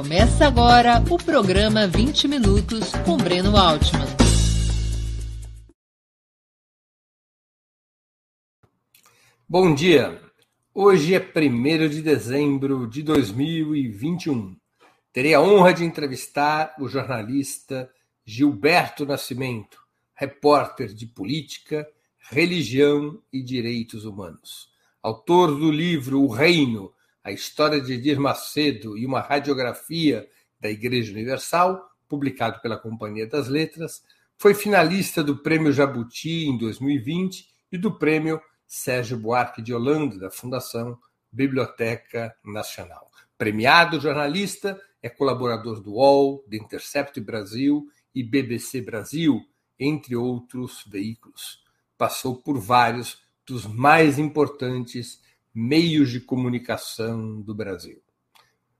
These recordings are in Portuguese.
Começa agora o programa 20 Minutos com Breno Altman. Bom dia! Hoje é 1 de dezembro de 2021. Terei a honra de entrevistar o jornalista Gilberto Nascimento, repórter de política, religião e direitos humanos. Autor do livro O Reino, a história de Edir Macedo e uma radiografia da Igreja Universal, publicado pela Companhia das Letras, foi finalista do Prêmio Jabuti em 2020 e do Prêmio Sérgio Buarque de Holanda, da Fundação Biblioteca Nacional. Premiado jornalista, é colaborador do UOL, do Intercept Brasil e BBC Brasil, entre outros veículos. Passou por vários dos mais importantes meios de comunicação do Brasil.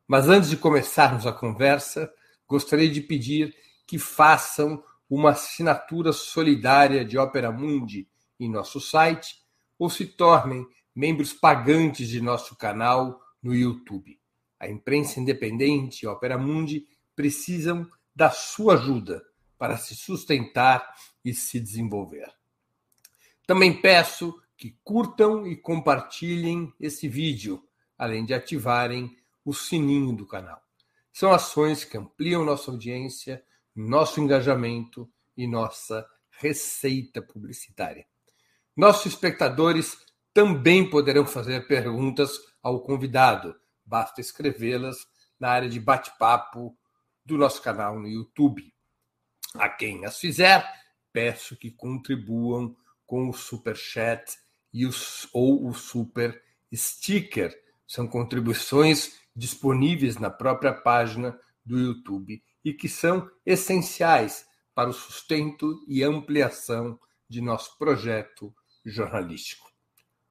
Mas antes de começarmos a conversa, gostaria de pedir que façam uma assinatura solidária de Opera Mundi em nosso site ou se tornem membros pagantes de nosso canal no YouTube. A imprensa independente e Opera Mundi precisam da sua ajuda para se sustentar e se desenvolver. Também peço que curtam e compartilhem esse vídeo, além de ativarem o sininho do canal. São ações que ampliam nossa audiência, nosso engajamento e nossa receita publicitária. Nossos espectadores também poderão fazer perguntas ao convidado, basta escrevê-las na área de bate-papo do nosso canal no YouTube. A quem as fizer, peço que contribuam com o super chat e os, ou o super sticker. São contribuições disponíveis na própria página do YouTube e que são essenciais para o sustento e ampliação de nosso projeto jornalístico.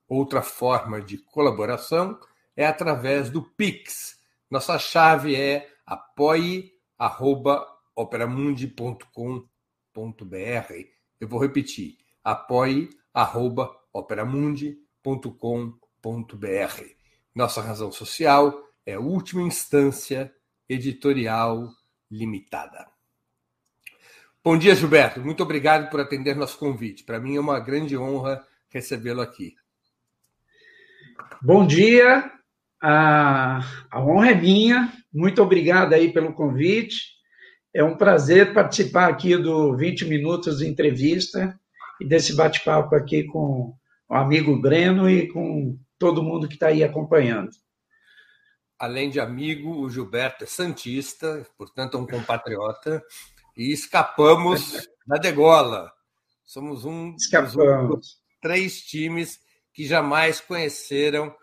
Outra forma de colaboração é através do Pix. Nossa chave é apoie.operamundi.com.br. Eu vou repetir: apoie.operamundi.com.br operamundi.com.br. Nossa razão social é última instância editorial limitada. Bom dia, Gilberto. Muito obrigado por atender nosso convite. Para mim é uma grande honra recebê-lo aqui. Bom dia. A, a honra é minha. Muito obrigado aí pelo convite. É um prazer participar aqui do 20 minutos de entrevista e desse bate-papo aqui com o amigo Breno e com todo mundo que está aí acompanhando. Além de amigo, o Gilberto é santista, portanto é um compatriota, e escapamos da degola. Somos um escapamos. dos três times que jamais conheceram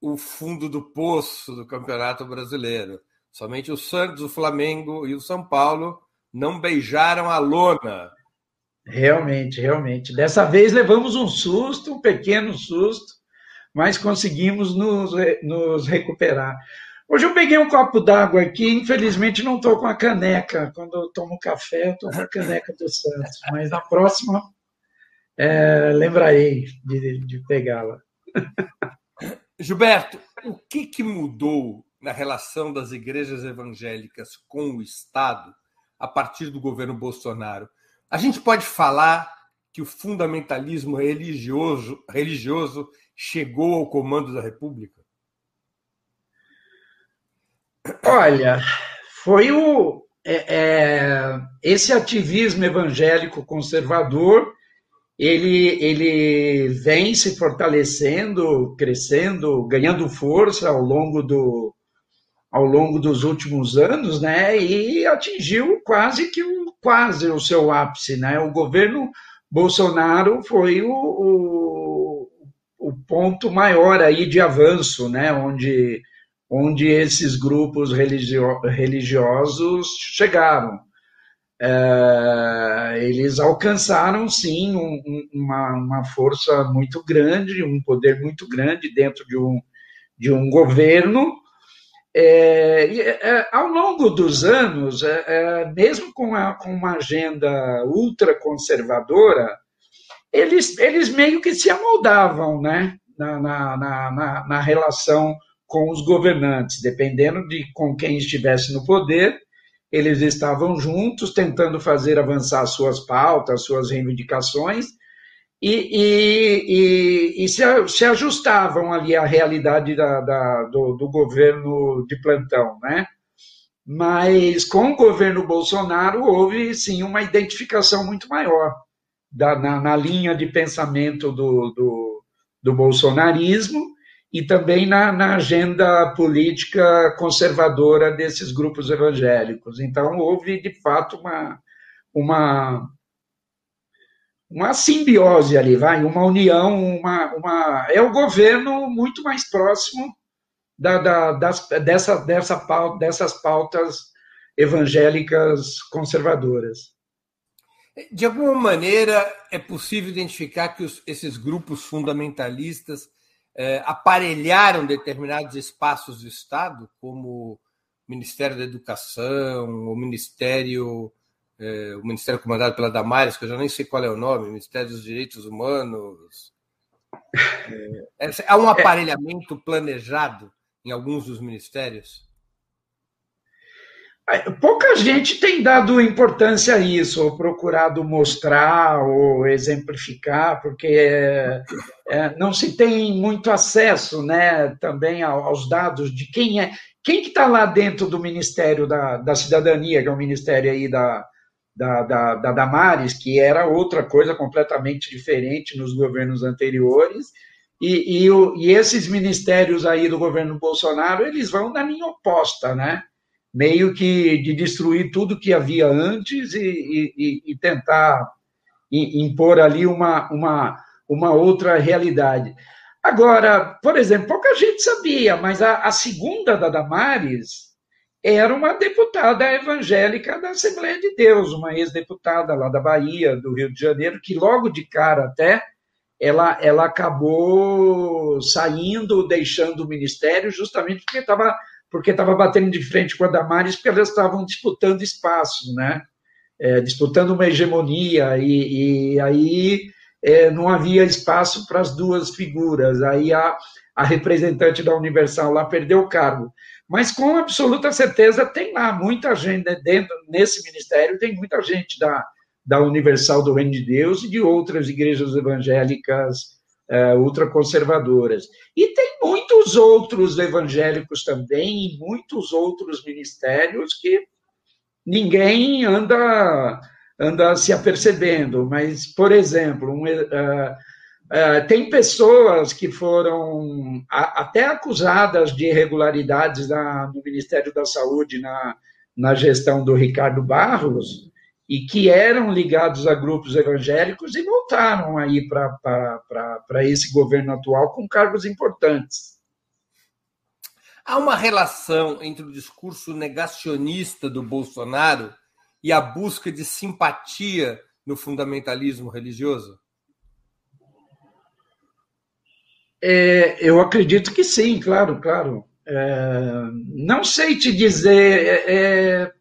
o fundo do poço do Campeonato Brasileiro. Somente o Santos, o Flamengo e o São Paulo não beijaram a lona Realmente, realmente. Dessa vez levamos um susto, um pequeno susto, mas conseguimos nos, nos recuperar. Hoje eu peguei um copo d'água aqui, infelizmente não estou com a caneca. Quando eu tomo café, estou com a caneca do Santos, mas na próxima é, lembrarei de, de pegá-la. Gilberto, o que, que mudou na relação das igrejas evangélicas com o Estado a partir do governo Bolsonaro? A gente pode falar que o fundamentalismo religioso, religioso chegou ao comando da República? Olha, foi o é, é, esse ativismo evangélico conservador ele, ele vem se fortalecendo, crescendo, ganhando força ao longo do, ao longo dos últimos anos, né, e atingiu quase que o, quase o seu ápice, né? O governo Bolsonaro foi o, o, o ponto maior aí de avanço, né, onde onde esses grupos religio, religiosos chegaram. É, eles alcançaram, sim, um, uma, uma força muito grande, um poder muito grande dentro de um, de um governo, é, é, ao longo dos anos, é, é, mesmo com, a, com, uma agenda ultraconservadora, eles, eles meio que se amoldavam né, na, na, na, na, relação com os governantes, dependendo de com quem estivesse no poder, eles estavam juntos tentando fazer avançar suas pautas, suas reivindicações, e, e, e, se, se, ajustavam ali à realidade da, da, do, do, governo de plantão, né? Mas com o governo Bolsonaro houve sim uma identificação muito maior da, na, na, linha de pensamento do, do, do bolsonarismo e também na, na, agenda política conservadora desses grupos evangélicos. Então, houve, de fato, uma, uma, uma simbiose ali, vai, uma união, uma, uma, é o governo muito mais próximo da, da, das, dessa, dessa pauta, dessas pautas evangélicas conservadoras. De alguma maneira, é possível identificar que os, esses grupos fundamentalistas é, aparelharam determinados espaços do Estado, como o Ministério da Educação, o Ministério, é, o Ministério comandado pela Damares, que eu já nem sei qual é o nome, Ministério dos Direitos Humanos. É, há um aparelhamento planejado em alguns dos ministérios? Pouca gente tem dado importância a isso, ou procurado mostrar, ou exemplificar, porque é, é, não se tem muito acesso né, também aos dados de quem é, quem que está lá dentro do Ministério da, da Cidadania, que é o ministério aí da, da, da, da Damares, que era outra coisa completamente diferente nos governos anteriores, e, e, e esses ministérios aí do governo Bolsonaro, eles vão na linha oposta, né? meio que de destruir tudo que havia antes e, e, tentar impor ali uma, uma, uma outra realidade. Agora, por exemplo, pouca gente sabia, mas a, a segunda da Damares era uma deputada evangélica da Assembleia de Deus, uma ex-deputada lá da Bahia, do Rio de Janeiro, que logo de cara até ela, ela acabou saindo, deixando o ministério, justamente porque estava porque estava batendo de frente com a Damares, porque elas estavam disputando espaço, né? É, disputando uma hegemonia, e, e aí é, não havia espaço para as duas figuras. Aí a, a representante da Universal lá perdeu o cargo. Mas com absoluta certeza tem lá muita gente dentro nesse ministério, tem muita gente da, da Universal do Reino de Deus e de outras igrejas evangélicas uh, ultraconservadoras. E tem muitos outros evangélicos também, e muitos outros ministérios que ninguém anda, anda se apercebendo. Mas, por exemplo, um, Uh, tem pessoas que foram até acusadas de irregularidades na, no Ministério da Saúde na, na gestão do Ricardo Barros, e que eram ligados a grupos evangélicos e voltaram aí para esse governo atual com cargos importantes. Há uma relação entre o discurso negacionista do Bolsonaro e a busca de simpatia no fundamentalismo religioso? É, eu acredito que sim, claro, claro. É, não sei te dizer. É, é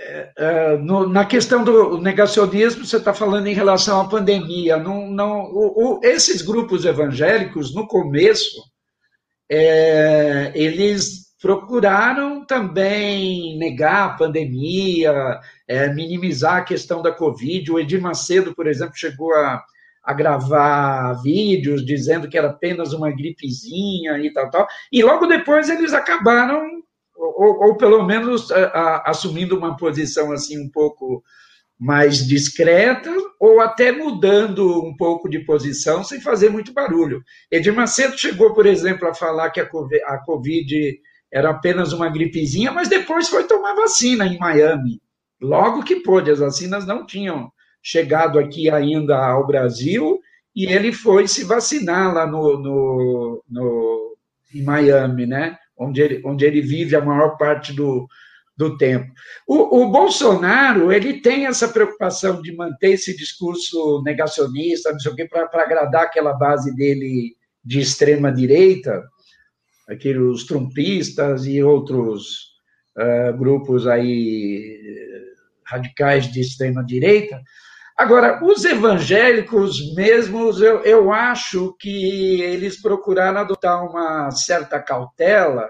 é, é, no, na questão do negacionismo, você está falando em relação à pandemia. Não, não, o, o, esses grupos evangélicos, no começo, eles procuraram também negar a pandemia, minimizar a questão da Covid. O Edir Macedo, por exemplo, chegou a, a gravar vídeos dizendo que era apenas uma gripezinha e tal, tal. E logo depois eles acabaram ou, ou pelo menos a, a, assumindo uma posição assim um pouco mais discreta, ou até mudando um pouco de posição sem fazer muito barulho. Edir Macedo chegou, por exemplo, a falar que a Covid era apenas uma gripezinha, mas depois foi tomar vacina em Miami. Logo que pôde, as vacinas não tinham chegado aqui ainda ao Brasil, e ele foi se vacinar lá no, no, no em Miami, né? onde ele, onde ele vive a maior parte do, do tempo. O, o, Bolsonaro ele tem essa preocupação de manter esse discurso negacionista, não sei o quê, para agradar aquela base dele de extrema direita, aqueles trumpistas e outros uh, grupos aí radicais de extrema direita. Agora, os evangélicos mesmos, eu, eu acho que eles procuraram adotar uma certa cautela,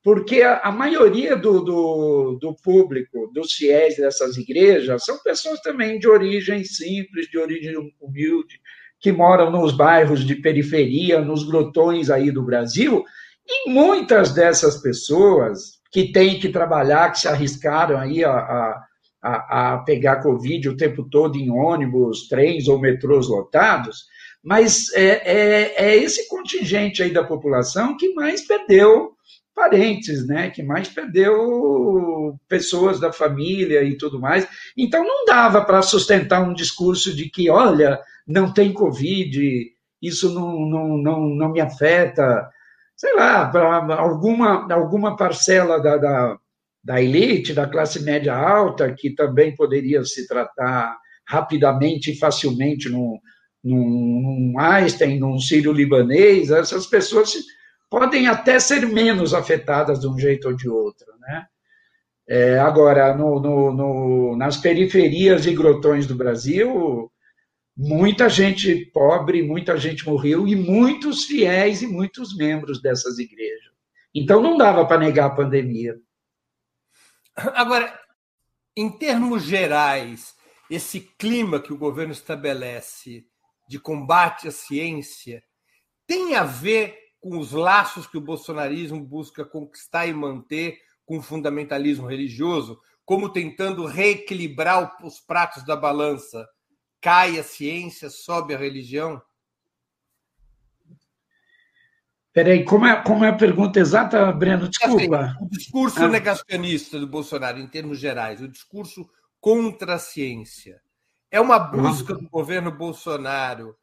porque a, a maioria do, do, do, público, dos fiéis dessas igrejas, são pessoas também de origem simples, de origem humilde, que moram nos bairros de periferia, nos grotões aí do Brasil, e muitas dessas pessoas que têm que trabalhar, que se arriscaram aí a, a a, a pegar Covid o tempo todo em ônibus, trens ou metrôs lotados, mas é, é, é, esse contingente aí da população que mais perdeu parentes, né? Que mais perdeu pessoas da família e tudo mais. Então não dava para sustentar um discurso de que, olha, não tem Covid, isso não, não, não, não me afeta. Sei lá, para alguma, alguma parcela da, da da elite, da classe média alta, que também poderia se tratar rapidamente e facilmente num, num, num Einstein, num sírio-libanês, essas pessoas podem até ser menos afetadas de um jeito ou de outro, né? É, agora, no, no, no, nas periferias e grotões do Brasil, muita gente pobre, muita gente morreu, e muitos fiéis e muitos membros dessas igrejas. Então, não dava para negar a pandemia. Agora, em termos gerais, esse clima que o governo estabelece de combate à ciência tem a ver com os laços que o bolsonarismo busca conquistar e manter com o fundamentalismo religioso, como tentando reequilibrar os pratos da balança. Cai a ciência, sobe a religião? Peraí, como é, como é a pergunta exata, Breno? Desculpa. O discurso ah. negacionista do Bolsonaro, em termos gerais, o discurso contra a ciência, é uma busca do governo Bolsonaro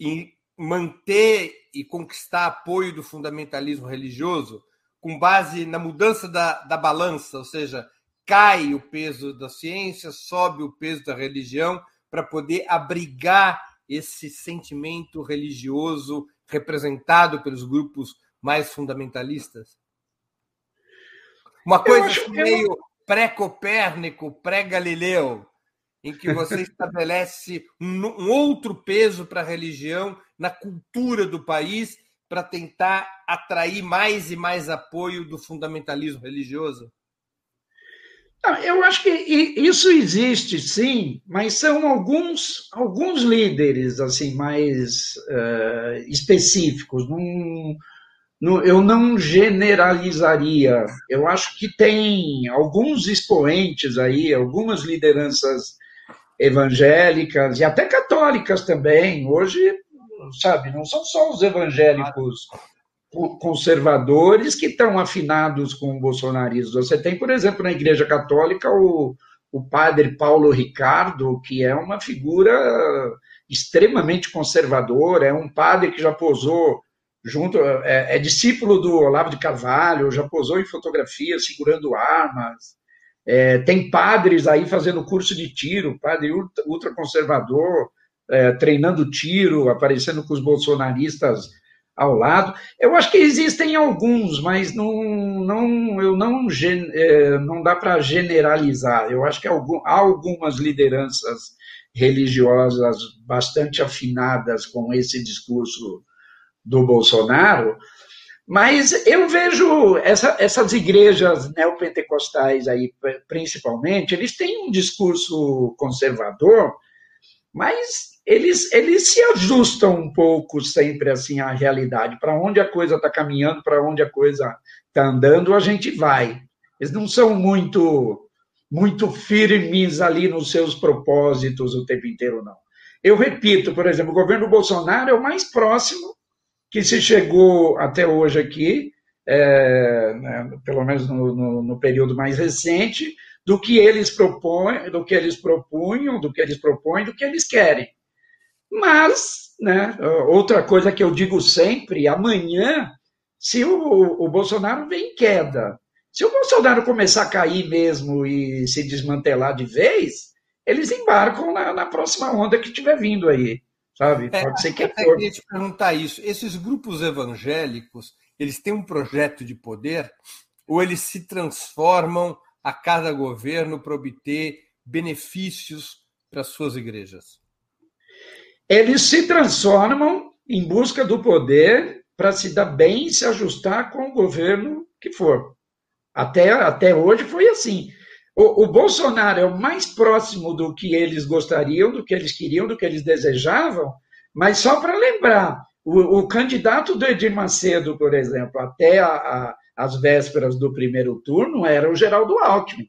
em manter e conquistar apoio do fundamentalismo religioso com base na mudança da, da balança, ou seja, cai o peso da ciência, sobe o peso da religião, para poder abrigar esse sentimento religioso representado pelos grupos mais fundamentalistas? Uma coisa assim, meio pré-Copérnico, pré-Galileu, em que você estabelece um, um outro peso para a religião na cultura do país para tentar atrair mais e mais apoio do fundamentalismo religioso? Eu acho que isso existe, sim, mas são alguns, alguns líderes assim mais uh, específicos. Não, não, eu não generalizaria. Eu acho que tem alguns expoentes aí, algumas lideranças evangélicas e até católicas também. Hoje, sabe, não são só os evangélicos conservadores que estão afinados com o bolsonarismo. Você tem, por exemplo, na Igreja Católica o, o padre Paulo Ricardo, que é uma figura extremamente conservadora, é um padre que já posou junto, é, é discípulo do Olavo de Carvalho, já posou em fotografia segurando armas. É, tem padres aí fazendo curso de tiro, padre ultraconservador, é, treinando tiro, aparecendo com os bolsonaristas ao lado. Eu acho que existem alguns, mas não, não, eu não, é, não dá para generalizar. Eu acho que há algumas lideranças religiosas bastante afinadas com esse discurso do Bolsonaro, mas eu vejo essa, essas igrejas neopentecostais aí, principalmente, eles têm um discurso conservador, mas eles, eles se ajustam um pouco sempre assim à realidade. Para onde a coisa está caminhando, para onde a coisa está andando, a gente vai. Eles não são muito muito firmes ali nos seus propósitos o tempo inteiro, não. Eu repito, por exemplo, o governo Bolsonaro é o mais próximo que se chegou até hoje aqui, é, né, pelo menos no, no, no período mais recente, do que eles propõem, do que eles propunham, do que eles propõem, do que eles querem. Mas, né, outra coisa que eu digo sempre, amanhã, se o, o Bolsonaro vem em queda, se o Bolsonaro começar a cair mesmo e se desmantelar de vez, eles embarcam na, na próxima onda que estiver vindo aí, sabe? É, Pode ser que é Eu queria te perguntar isso. Esses grupos evangélicos, eles têm um projeto de poder ou eles se transformam a cada governo para obter benefícios para suas igrejas? Eles se transformam em busca do poder para se dar bem e se ajustar com o governo que for. Até, até hoje foi assim. O, o, Bolsonaro é o mais próximo do que eles gostariam, do que eles queriam, do que eles desejavam, mas só para lembrar, o, o, candidato do Edir Macedo, por exemplo, até a, a, as vésperas do primeiro turno, era o Geraldo Alckmin.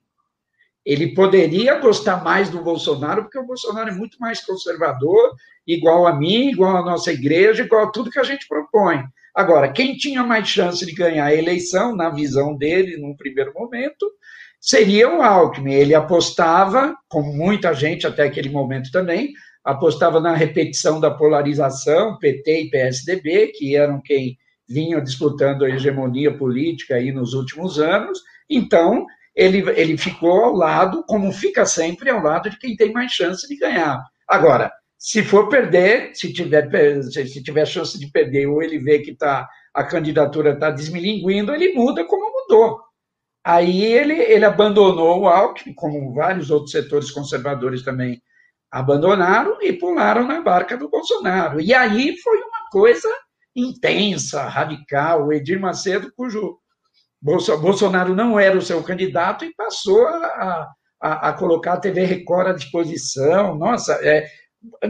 Ele poderia gostar mais do Bolsonaro, porque o Bolsonaro é muito mais conservador, igual a mim, igual a nossa igreja, igual a tudo que a gente propõe. Agora, quem tinha mais chance de ganhar a eleição, na visão dele, num primeiro momento, seria o Alckmin. Ele apostava, como muita gente até aquele momento também, apostava na repetição da polarização, PT e PSDB, que eram quem vinham disputando a hegemonia política aí nos últimos anos. Então, ele, ele ficou ao lado, como fica sempre, ao lado de quem tem mais chance de ganhar. Agora, se for perder, se tiver, se tiver chance de perder, ou ele vê que tá, a candidatura está desmilinguindo, ele muda como mudou. Aí ele, ele abandonou o Alckmin, como vários outros setores conservadores também abandonaram e pularam na barca do Bolsonaro. E aí foi uma coisa intensa, radical. O Edir Macedo, cujo Bolsonaro não era o seu candidato, e passou a, a, a colocar a TV Record à disposição. Nossa, é,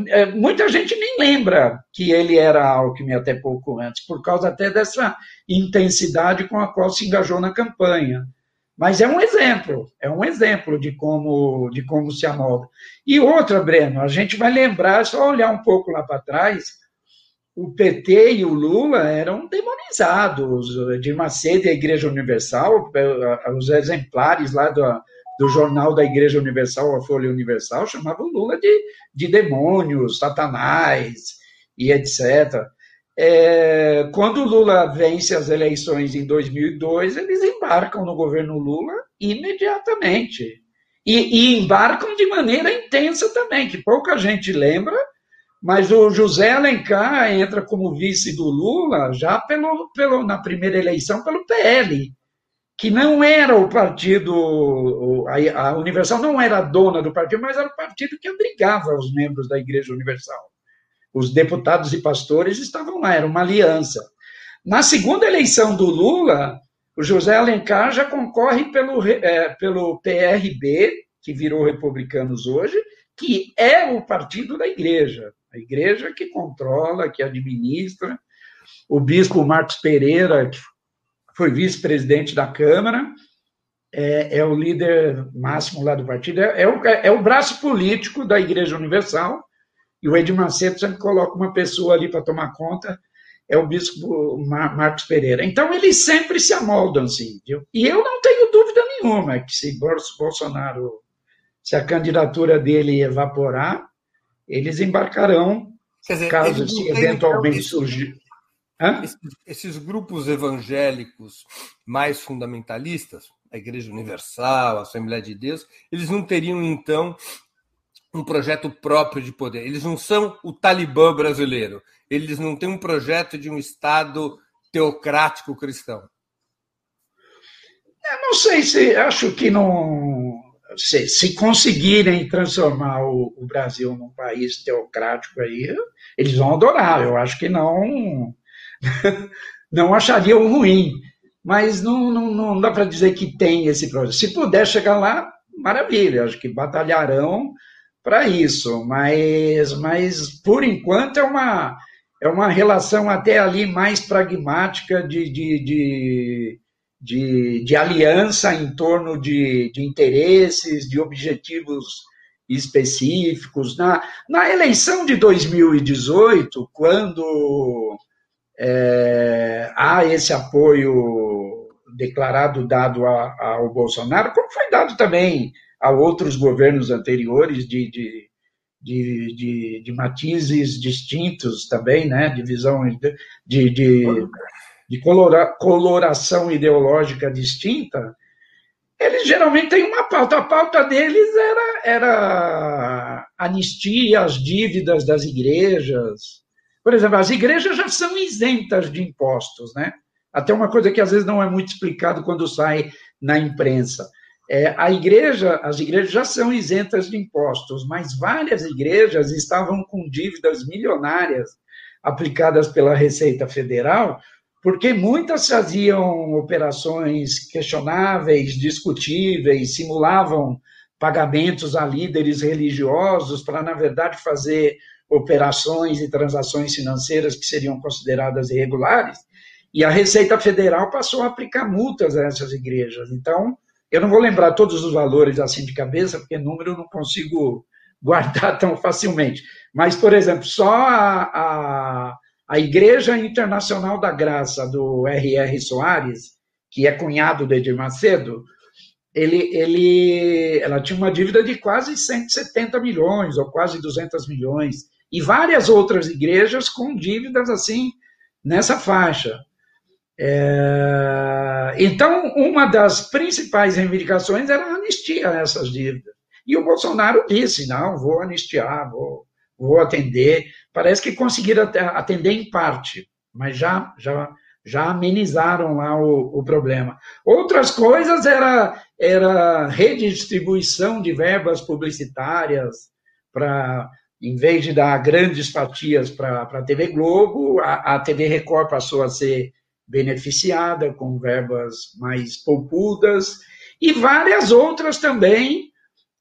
é, muita gente nem lembra que ele era Alckmin até pouco antes, por causa até dessa intensidade com a qual se engajou na campanha. Mas é um exemplo, é um exemplo de como, de como se amolda. E outra, Breno, a gente vai lembrar, só olhar um pouco lá para trás, o PT e o Lula eram demonizados. De Macedo e a Igreja Universal, os exemplares lá do, do jornal da Igreja Universal, a Folha Universal, chamavam Lula de, de demônios, satanás e etc. É, quando o Lula vence as eleições em 2002, eles embarcam no governo Lula imediatamente. E, e, embarcam de maneira intensa também, que pouca gente lembra, mas o José Alencar entra como vice do Lula já pelo, pelo, na primeira eleição pelo PL, que não era o partido, a, a Universal não era dona do partido, mas era o partido que abrigava os membros da Igreja Universal os deputados e pastores estavam lá, era uma aliança. Na segunda eleição do Lula, o José Alencar já concorre pelo, é, pelo PRB, que virou Republicanos hoje, que é o partido da igreja, a igreja que controla, que administra. O bispo Marcos Pereira, que foi vice-presidente da Câmara, é, é, o líder máximo lá do partido, é, é, o, é o braço político da Igreja Universal, e o Edir Macedo sempre coloca uma pessoa ali para tomar conta, é o bispo Marcos Pereira. Então, eles sempre se amoldam, assim. Viu? E eu não tenho dúvida nenhuma que se Bolsonaro, se a candidatura dele evaporar, eles embarcarão, dizer, caso se eventualmente então, surgir. Esses, esses grupos evangélicos mais fundamentalistas, a Igreja Universal, a Assembleia de Deus, eles não teriam, então, um projeto próprio de poder. Eles não são o Talibã brasileiro. Eles não têm um projeto de um Estado teocrático cristão. Eu não sei se acho que não se, se conseguirem transformar o, o, Brasil num país teocrático aí, eles vão adorar. Eu acho que não não achariam ruim, mas não, não, não dá para dizer que tem esse projeto. Se puder chegar lá, maravilha. Acho que batalharão para isso, mas, mas por enquanto é uma, é uma relação até ali mais pragmática de, de, de, de, de aliança em torno de, de interesses, de objetivos específicos. Na, na eleição de 2018, quando é, há esse apoio declarado dado a, ao Bolsonaro, como foi dado também a outros governos anteriores de, de, de, de, de matizes distintos também, né? de visão de, de, de colora, coloração ideológica distinta, eles geralmente têm uma pauta. A pauta deles era, era anistia às dívidas das igrejas. Por exemplo, as igrejas já são isentas de impostos, né? Até uma coisa que às vezes não é muito explicado quando sai na imprensa é, a igreja, as igrejas já são isentas de impostos, mas várias igrejas estavam com dívidas milionárias aplicadas pela Receita Federal, porque muitas faziam operações questionáveis, discutíveis, simulavam pagamentos a líderes religiosos para, na verdade, fazer operações e transações financeiras que seriam consideradas irregulares, e a Receita Federal passou a aplicar multas a essas igrejas. Então, eu não vou lembrar todos os valores assim de cabeça, porque número eu não consigo guardar tão facilmente. Mas, por exemplo, só a, a, a Igreja Internacional da Graça, do R.R. Soares, que é cunhado do Edir Macedo, ele, ele, ela tinha uma dívida de quase 170 milhões, ou quase 200 milhões, e várias outras igrejas com dívidas assim, nessa faixa. É... Então, uma das principais reivindicações era a anistia a essas dívidas. E o Bolsonaro disse: não, vou anistiar, vou, vou atender. Parece que conseguiram atender em parte, mas já, já, já amenizaram lá o, o problema. Outras coisas era, era redistribuição de verbas publicitárias para em vez de dar grandes fatias para a TV Globo, a, a TV Record passou a ser beneficiada com verbas mais poupudas, e várias outras também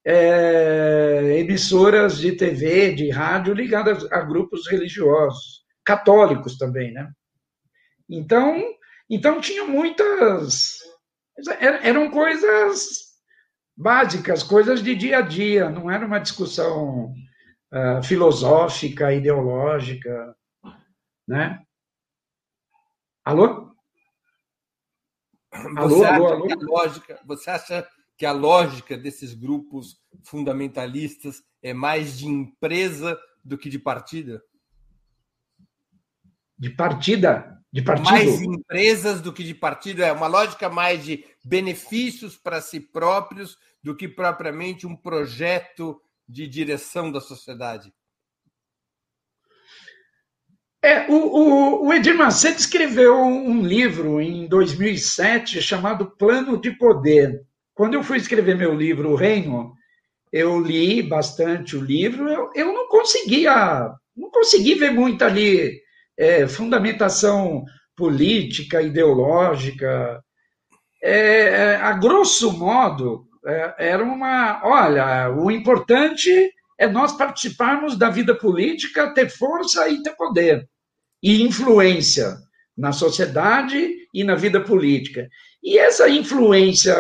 é, emissoras de TV, de rádio ligadas a grupos religiosos, católicos também, né? Então, então tinha muitas eram coisas básicas, coisas de dia a dia, não era uma discussão uh, filosófica, ideológica, né? Alô? Alô, você alô, alô? Lógica, você acha que a lógica desses grupos fundamentalistas é mais de empresa do que de partida? De partida? De partido? Mais empresas do que de partido. É uma lógica mais de benefícios para si próprios do que propriamente um projeto de direção da sociedade. É, o, o, o, Edir Macedo escreveu um livro em 2007 chamado Plano de Poder. Quando eu fui escrever meu livro, O Reino, eu li bastante o livro, eu, eu não conseguia, não consegui ver muito ali é, fundamentação política, ideológica. É, é a grosso modo, é, era uma. Olha, o importante é nós participarmos da vida política, ter força e ter poder e influência na sociedade e na vida política. E essa influência,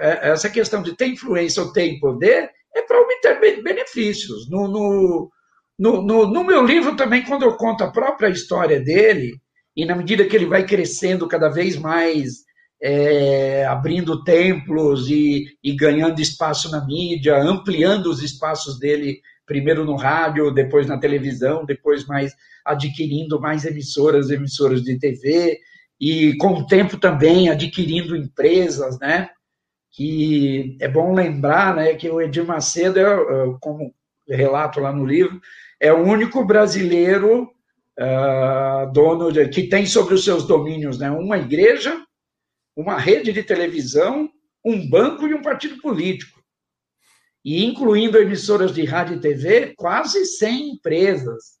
é, essa questão de ter influência ou ter poder, é para obter benefícios. No, no, no, no, meu livro também, quando eu conto a própria história dele, e na medida que ele vai crescendo cada vez mais, é, abrindo templos e, e ganhando espaço na mídia, ampliando os espaços dele, primeiro no rádio, depois na televisão, depois mais adquirindo mais emissoras, emissoras de TV, e com o tempo também adquirindo empresas, né? Que é bom lembrar, né, que o Edir Macedo, é, é, como relato lá no livro, é o único brasileiro uh, dono de, que tem sobre os seus domínios, né, uma igreja, uma rede de televisão, um banco e um partido político. E incluindo emissoras de rádio e TV, quase 100 empresas.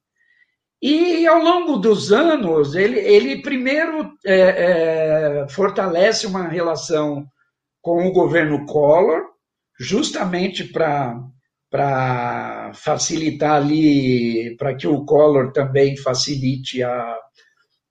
E ao longo dos anos, ele, ele primeiro é, é, fortalece uma relação com o governo Collor, justamente para facilitar ali, para que o Collor também facilite a,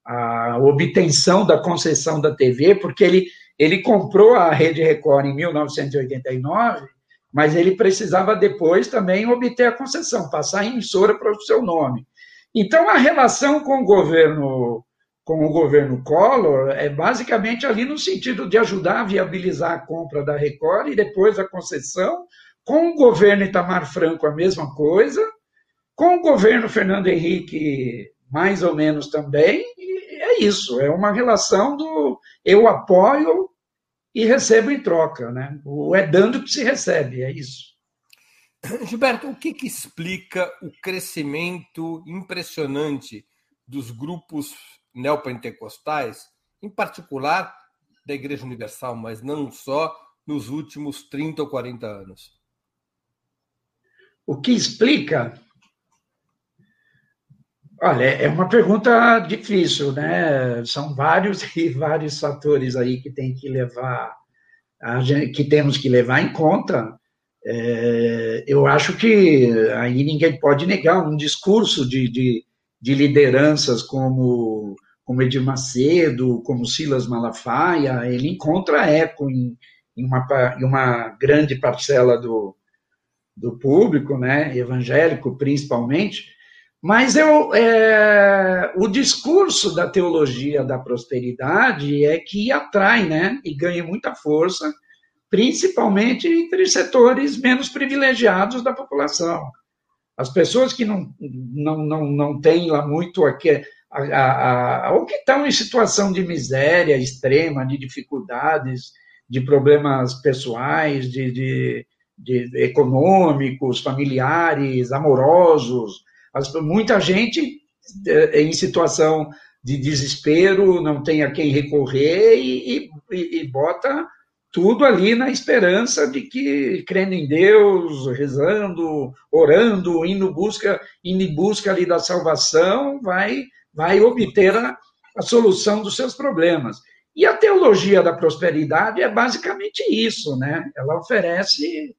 a obtenção da concessão da TV, porque ele, ele comprou a Rede Record em 1989, mas ele precisava depois também obter a concessão, passar a emissora para o seu nome. Então, a relação com o governo com o governo Collor é basicamente ali no sentido de ajudar a viabilizar a compra da Record e depois a concessão. Com o governo Itamar Franco, a mesma coisa. Com o governo Fernando Henrique, mais ou menos também. E é isso, é uma relação do eu apoio e recebo em troca. Né? O é dando que se recebe, é isso. Gilberto, o que, que explica o crescimento impressionante dos grupos neopentecostais, em particular da Igreja Universal, mas não só, nos últimos 30 ou 40 anos? O que explica? Olha, é uma pergunta difícil, né? São vários e vários fatores aí que tem que levar, que temos que levar em conta. É, eu acho que aí ninguém pode negar um discurso de, de, de lideranças como, como Edir Macedo, como Silas Malafaia, ele encontra eco em, em, uma, em uma grande parcela do, do público, né, evangélico principalmente, mas eu, é, o discurso da teologia da prosperidade é que atrai, né, e ganha muita força, principalmente entre setores menos privilegiados da população. As pessoas que não, não, não, não têm lá muito aqui, a, a, a, ou que estão em situação de miséria extrema, de dificuldades, de problemas pessoais, de, de, de econômicos, familiares, amorosos. As, muita gente é, em situação de desespero, não tem a quem recorrer e, e, e bota tudo ali na esperança de que, crendo em Deus, rezando, orando, indo busca, indo em busca ali da salvação, vai, vai obter a, a solução dos seus problemas. E a teologia da prosperidade é basicamente isso, né? Ela oferece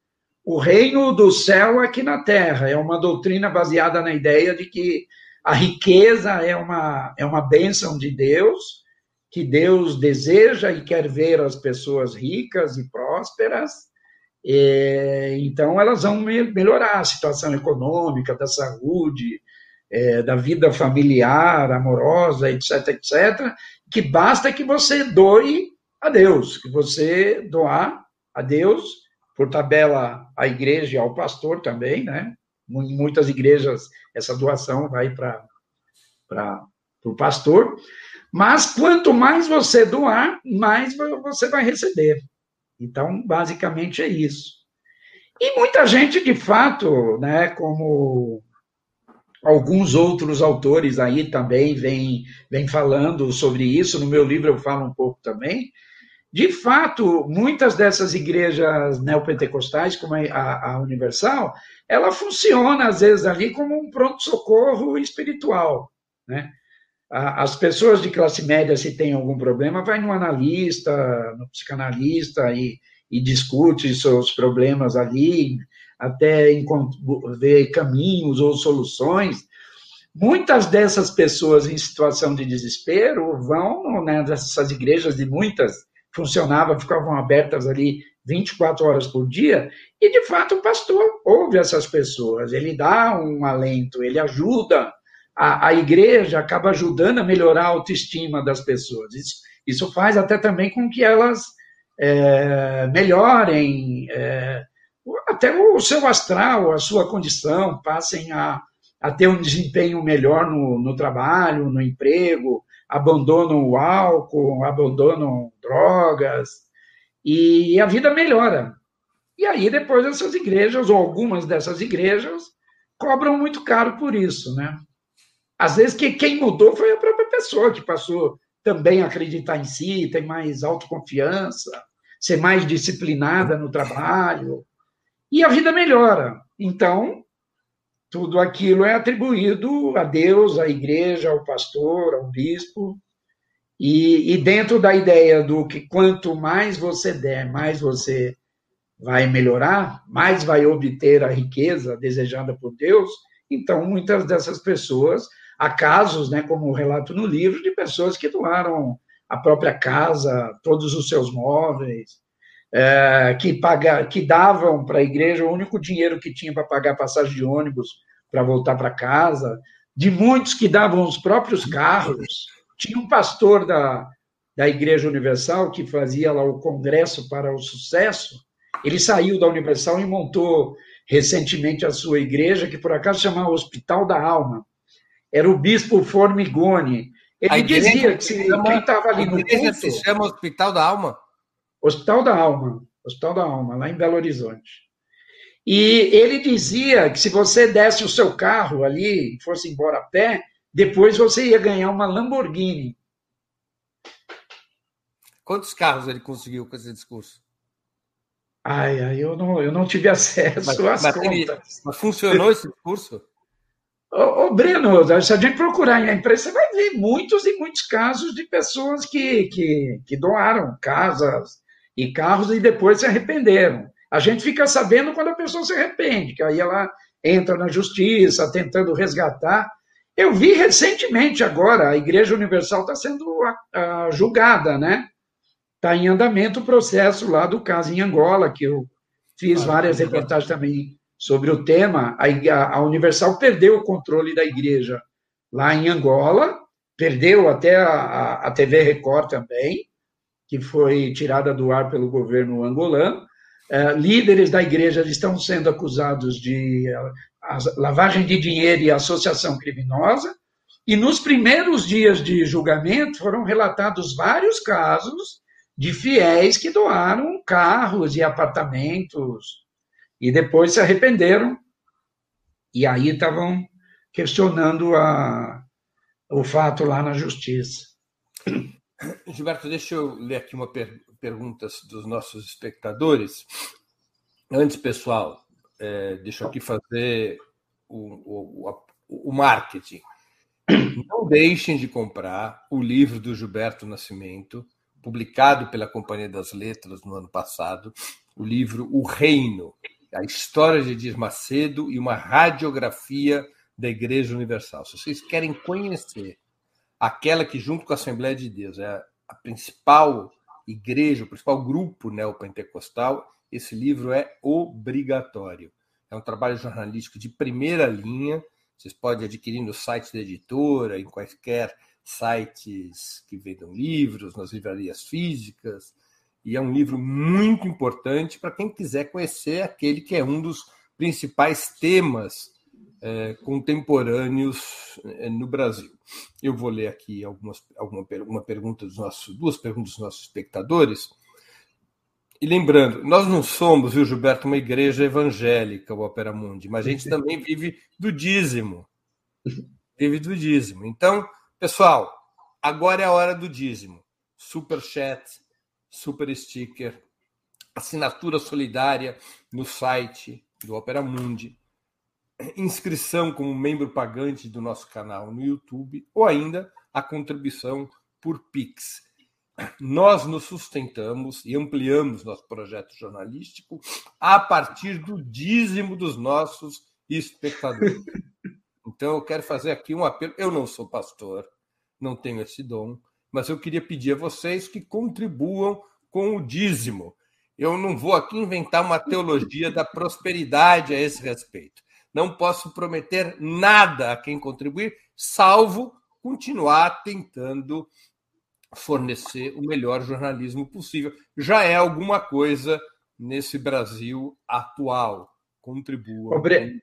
o reino do céu aqui na terra. É uma doutrina baseada na ideia de que a riqueza é uma, é uma bênção de Deus que Deus deseja e quer ver as pessoas ricas e prósperas. É, então, elas vão melhorar a situação econômica, da saúde, é, da vida familiar, amorosa, etc, etc, que basta que você doe a Deus, que você doar a Deus, por tabela a igreja e ao pastor também, né? Em muitas igrejas essa doação vai para o pastor, mas quanto mais você doar, mais você vai receber. Então, basicamente é isso. E muita gente, de fato, né, como alguns outros autores aí também vêm vem falando sobre isso, no meu livro eu falo um pouco também. De fato, muitas dessas igrejas neopentecostais, como a, a Universal, ela funciona, às vezes, ali como um pronto-socorro espiritual, né? as pessoas de classe média, se tem algum problema, vai no analista, no psicanalista e, e discute seus problemas ali, até ver caminhos ou soluções. Muitas dessas pessoas em situação de desespero vão né, nessas igrejas de muitas funcionavam, ficavam abertas ali 24 horas por dia, e de fato o pastor ouve essas pessoas, ele dá um alento, ele ajuda a, a igreja acaba ajudando a melhorar a autoestima das pessoas. Isso, isso faz até também com que elas é, melhorem é, até o seu astral, a sua condição, passem a, a ter um desempenho melhor no, no trabalho, no emprego, abandonam o álcool, abandonam drogas, e a vida melhora. E aí, depois, essas igrejas, ou algumas dessas igrejas, cobram muito caro por isso, né? Às vezes, que quem mudou foi a própria pessoa que passou também a acreditar em si, tem mais autoconfiança, ser mais disciplinada no trabalho, e a vida melhora. Então, tudo aquilo é atribuído a Deus, à igreja, ao pastor, ao bispo, e, e, dentro da ideia do que quanto mais você der, mais você vai melhorar, mais vai obter a riqueza desejada por Deus, então muitas dessas pessoas Há casos, né, como o relato no livro, de pessoas que doaram a própria casa, todos os seus móveis, é, que, paga, que davam para a igreja o único dinheiro que tinha para pagar passagem de ônibus para voltar para casa, de muitos que davam os próprios carros. Tinha um pastor da, da Igreja Universal que fazia lá o Congresso para o Sucesso. Ele saiu da Universal e montou recentemente a sua igreja, que por acaso chama Hospital da Alma era o bispo Formigoni. Ele dizia que se, chama, quem estava ali no culto... se chama Hospital da Alma? Hospital da Alma, Hospital da Alma, lá em Belo Horizonte. E ele dizia que se você desse o seu carro ali e fosse embora a pé, depois você ia ganhar uma Lamborghini. Quantos carros ele conseguiu com esse discurso? Ai, ai, eu não, eu não tive acesso mas, às mas contas. Mas funcionou esse discurso? Ô, ô, Breno, se a gente procurar na imprensa, você vai ver muitos e muitos casos de pessoas que, que, que doaram casas e carros e depois se arrependeram. A gente fica sabendo quando a pessoa se arrepende, que aí ela entra na justiça tentando resgatar. Eu vi recentemente agora, a Igreja Universal está sendo a, a, julgada, né? Está em andamento o processo lá do caso em Angola, que eu fiz ah, várias reportagens também sobre o tema. A, a Universal perdeu o controle da igreja lá em Angola, perdeu até a, a TV Record também, que foi tirada do ar pelo governo angolano. É, líderes da igreja estão sendo acusados de lavagem de dinheiro e associação criminosa. E nos primeiros dias de julgamento foram relatados vários casos de fiéis que doaram carros e apartamentos e depois se arrependeram e aí estavam questionando a, o fato lá na justiça. Gilberto, deixa eu ler aqui uma per pergunta dos nossos espectadores. Antes, pessoal, é, deixa eu aqui fazer o, o, o marketing. Não deixem de comprar o livro do Gilberto Nascimento, publicado pela Companhia das Letras no ano passado, o livro O Reino, a história de Edir Macedo e uma radiografia da Igreja Universal. Se vocês querem conhecer aquela que, junto com a Assembleia de Deus, é a principal igreja, o principal grupo neopentecostal, esse livro é obrigatório. É um trabalho jornalístico de primeira linha. Vocês podem adquirir no site da editora, em quaisquer sites que vendam livros, nas livrarias físicas. E é um livro muito importante para quem quiser conhecer aquele que é um dos principais temas é, contemporâneos é, no Brasil. Eu vou ler aqui algumas, alguma uma pergunta dos nossos, duas perguntas dos nossos espectadores. E lembrando, nós não somos, viu, Gilberto, uma igreja evangélica, o Opera Mundi, mas a gente também vive do dízimo. Vive do dízimo. Então, pessoal, agora é a hora do dízimo. Super chat, super sticker, assinatura solidária no site do Opera Mundi inscrição como membro pagante do nosso canal no YouTube ou ainda a contribuição por Pix. Nós nos sustentamos e ampliamos nosso projeto jornalístico a partir do dízimo dos nossos espectadores. Então eu quero fazer aqui um apelo. Eu não sou pastor, não tenho esse dom, mas eu queria pedir a vocês que contribuam com o dízimo. Eu não vou aqui inventar uma teologia da prosperidade a esse respeito. Não posso prometer nada a quem contribuir, salvo continuar tentando fornecer o melhor jornalismo possível. Já é alguma coisa nesse Brasil atual. Contribua. Obre...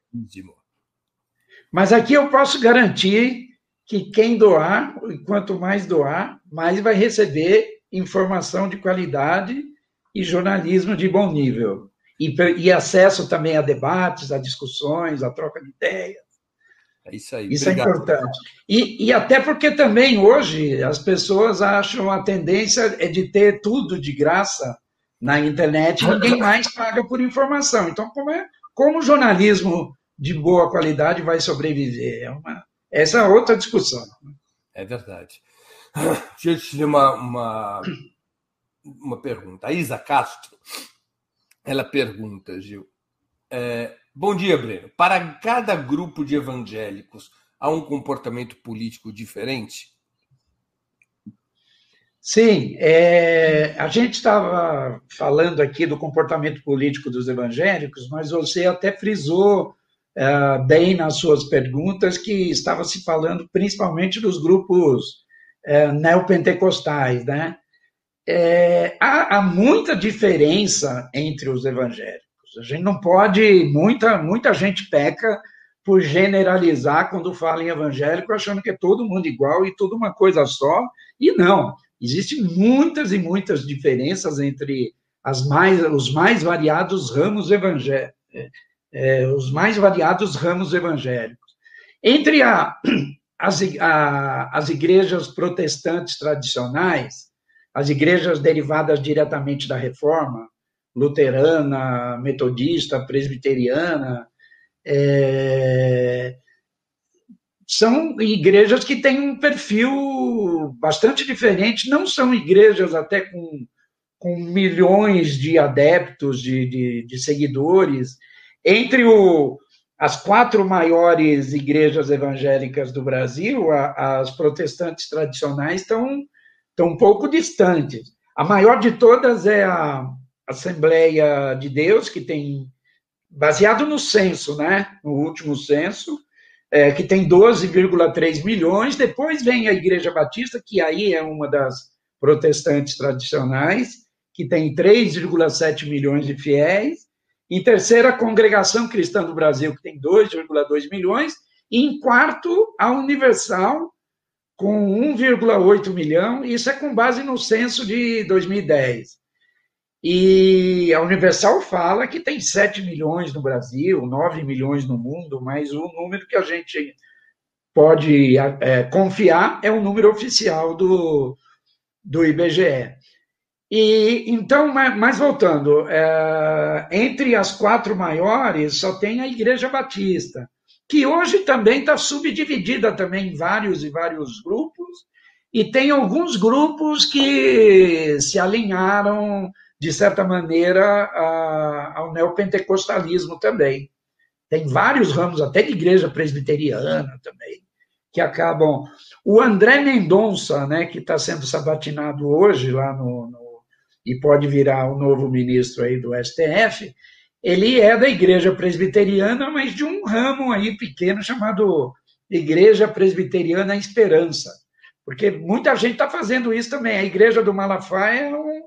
Mas aqui eu posso garantir que quem doar, quanto mais doar, mais vai receber informação de qualidade e jornalismo de bom nível e, e acesso também a debates, a discussões, a troca de ideias. É isso aí. Isso é Obrigado. é importante. E, e até porque também hoje as pessoas acham a tendência é de ter tudo de graça na internet, ninguém mais paga por informação. Então, como é como o jornalismo de boa qualidade vai sobreviver? É uma, essa é outra discussão. É verdade. Deixa eu te uma, uma, uma pergunta. A Isa Castro ela pergunta, Gil. É, Bom dia, Breno. Para cada grupo de evangélicos, há um comportamento político diferente? Sim, é, a gente estava falando aqui do comportamento político dos evangélicos, mas você até frisou é, bem nas suas perguntas que estava se falando principalmente dos grupos é, neopentecostais, né? É, há, há, muita diferença entre os evangélicos. A gente não pode, muita, muita gente peca por generalizar quando fala em evangélico, achando que é todo mundo igual e tudo uma coisa só, e não. Existem muitas e muitas diferenças entre as mais, os mais variados ramos evangélicos, é, é, os mais variados ramos evangélicos. Entre a, as, a, as igrejas protestantes tradicionais, as igrejas derivadas diretamente da reforma, luterana, metodista, presbiteriana. É, são igrejas que têm um perfil bastante diferente, não são igrejas até com, com milhões de adeptos, de, de, de seguidores. Entre o, as quatro maiores igrejas evangélicas do Brasil, a, as protestantes tradicionais estão, estão um pouco distantes. A maior de todas é a Assembleia de Deus, que tem, baseado no censo, né, no último censo, é, que tem 12,3 milhões. Depois vem a Igreja Batista, que aí é uma das protestantes tradicionais, que tem 3,7 milhões de fiéis. Em terceira, a Congregação Cristã do Brasil, que tem 2,2 milhões. E em quarto, a Universal, com 1,8 milhão. Isso é com base no censo de 2010. E a Universal fala que tem 7 milhões no Brasil, 9 milhões no mundo, mas o número que a gente pode é, confiar é o número oficial do, do IBGE. E então, mas voltando, é, entre as quatro maiores só tem a Igreja Batista, que hoje também está subdividida também em vários e vários grupos, e tem alguns grupos que se alinharam de certa maneira, ao neopentecostalismo também. Tem vários ramos, até de igreja presbiteriana também, que acabam. O André Mendonça, né, que está sendo sabatinado hoje lá no, no, e pode virar o novo ministro aí do STF, ele é da igreja presbiteriana, mas de um ramo aí pequeno chamado Igreja Presbiteriana Esperança. Porque muita gente está fazendo isso também. A igreja do Malafaia é um,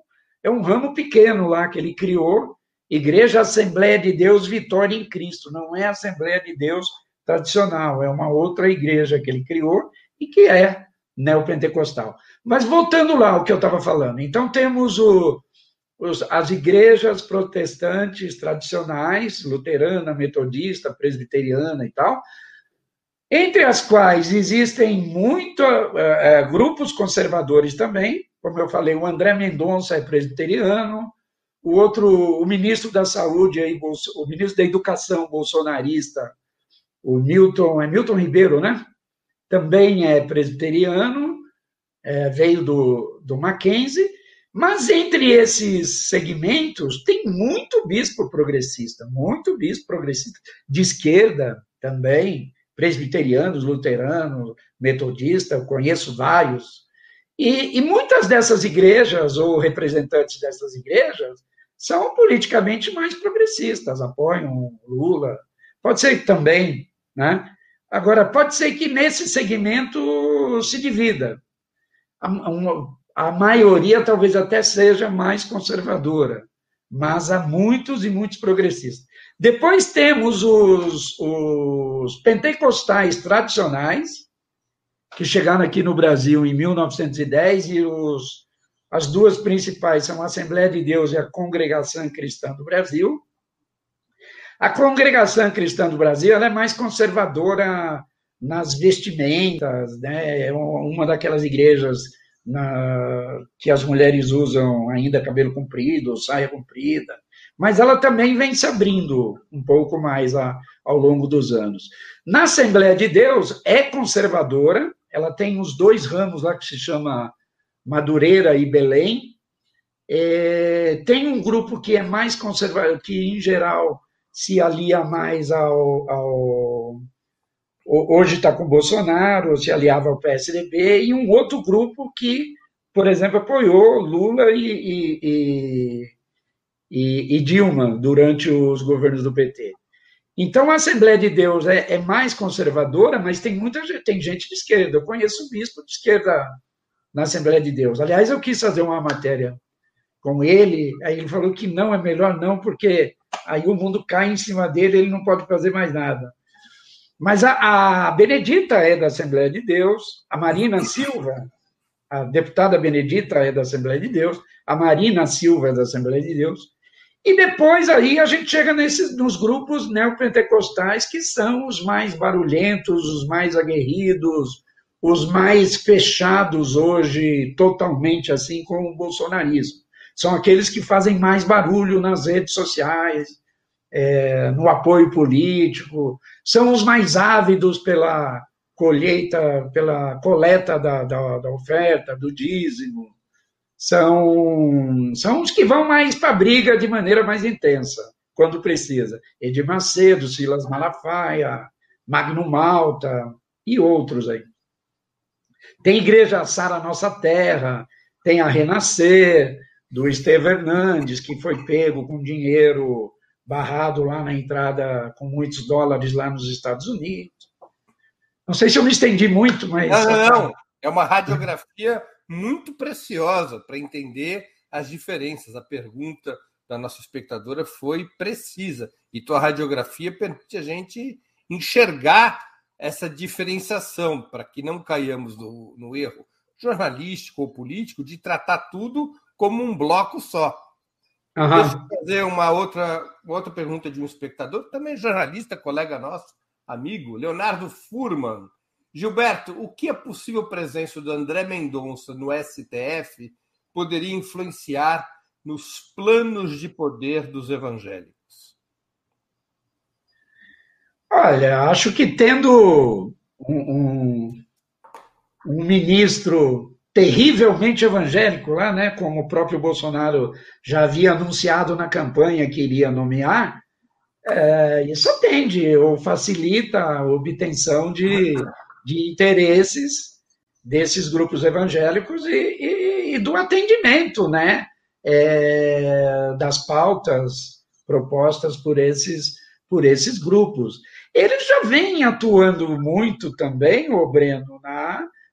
é um ramo pequeno lá que ele criou, Igreja Assembleia de Deus Vitória em Cristo, não é Assembleia de Deus tradicional, é uma outra igreja que ele criou e que é neopentecostal. Mas voltando lá ao que eu estava falando, então temos o, as igrejas protestantes tradicionais, luterana, metodista, presbiteriana e tal, entre as quais existem muitos uh, eh, uh, grupos conservadores também, como eu falei, o André Mendonça é presbiteriano, o outro, o ministro da Saúde, aí, o ministro da Educação bolsonarista, o Milton, é Milton Ribeiro, né? Também é presbiteriano, é, veio do, do Mackenzie, mas entre esses segmentos tem muito bispo progressista, muito bispo progressista, de esquerda também, presbiterianos, luteranos, metodista, eu conheço vários, e, e muitas dessas igrejas, ou representantes dessas igrejas, são politicamente mais progressistas, apoiam Lula. Pode ser também, né? Agora, pode ser que nesse segmento se divida. A, maioria talvez até seja mais conservadora, mas há muitos e muitos progressistas. Depois temos os, os pentecostais tradicionais, que chegaram aqui no Brasil em 1910 e os, as duas principais são a Assembleia de Deus e a Congregação Cristã do Brasil. A Congregação Cristã do Brasil é mais conservadora nas vestimentas, né? é uma daquelas igrejas na, que as mulheres usam ainda cabelo comprido, saia comprida, mas ela também vem se abrindo um pouco mais a, ao longo dos anos. Na Assembleia de Deus é conservadora, ela tem os dois ramos lá que se chama Madureira e Belém. É, tem um grupo que é mais conservador, que em geral se alia mais ao. ao hoje está com Bolsonaro, se aliava ao PSDB, e um outro grupo que, por exemplo, apoiou Lula e, e, e, e, Dilma durante os governos do PT. Então, a Assembleia de Deus é, é, mais conservadora, mas tem muita gente, tem gente de esquerda. Eu conheço um bispo de esquerda na Assembleia de Deus. Aliás, eu quis fazer uma matéria com ele, aí ele falou que não, é melhor não, porque aí o mundo cai em cima dele, ele não pode fazer mais nada. Mas a, a Benedita é da Assembleia de Deus, a Marina Silva, a deputada Benedita é da Assembleia de Deus, a Marina Silva é da Assembleia de Deus, e depois aí a gente chega nesses, nos grupos neopentecostais, que são os mais barulhentos, os mais aguerridos, os mais fechados hoje, totalmente assim, com o bolsonarismo. são aqueles que fazem mais barulho nas redes sociais, é, no apoio político, são os mais ávidos pela colheita, pela coleta da, da, da oferta, do dízimo, são, são os que vão mais para a briga de maneira mais intensa, quando precisa. Edir Macedo, Silas Malafaia, Magno Malta e outros aí. Tem Igreja Sara Nossa Terra, tem a Renascer, do Esteve Hernandes, que foi pego com dinheiro barrado lá na entrada, com muitos dólares lá nos Estados Unidos. Não sei se eu me estendi muito, mas. Não, não, não. É uma radiografia muito preciosa para entender as diferenças. A pergunta da nossa espectadora foi precisa. E tua radiografia permite a gente enxergar essa diferenciação para que não caiamos no, no, erro jornalístico ou político de tratar tudo como um bloco só. Uhum. Deixa eu fazer uma outra, outra pergunta de um espectador, também jornalista, colega nosso, amigo, Leonardo Furman. Gilberto, o que a possível presença do André Mendonça no STF poderia influenciar nos planos de poder dos evangélicos? Olha, acho que tendo um, um, um ministro terrivelmente evangélico lá, né, como o próprio Bolsonaro já havia anunciado na campanha que iria nomear, é, isso atende ou facilita a obtenção de, de interesses desses grupos evangélicos e, e, e do atendimento, né, é, das pautas propostas por esses, por esses grupos. Eles já vêm atuando muito também, o Breno, na,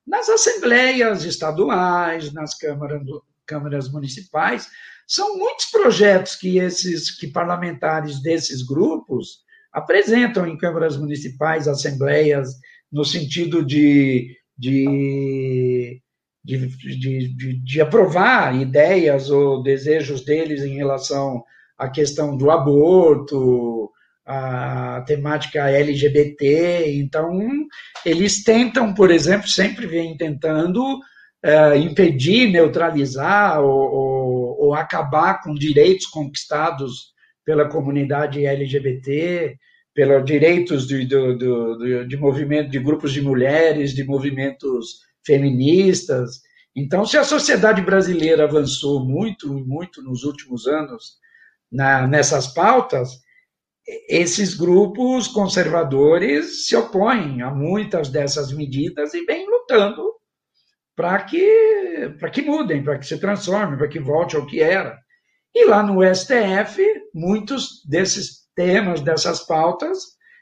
nas assembleias estaduais, nas câmaras, câmaras municipais. São muitos projetos que esses que parlamentares desses grupos apresentam em câmaras municipais, assembleias, no sentido de, de, de, de, de aprovar ideias ou desejos deles em relação à questão do aborto, a temática LGBT, então eles tentam, por exemplo, sempre vêm tentando uh, impedir, neutralizar ou, ou, ou, acabar com direitos conquistados pela comunidade LGBT, pelos direitos de, de, de, de movimento de grupos de mulheres, de movimentos feministas. Então, se a sociedade brasileira avançou muito, muito nos últimos anos na, nessas pautas, esses grupos conservadores se opõem a muitas dessas medidas e vêm lutando para que, que mudem, para que se transformem, para que volte ao que era. E lá no STF, muitos desses temas, dessas pautas,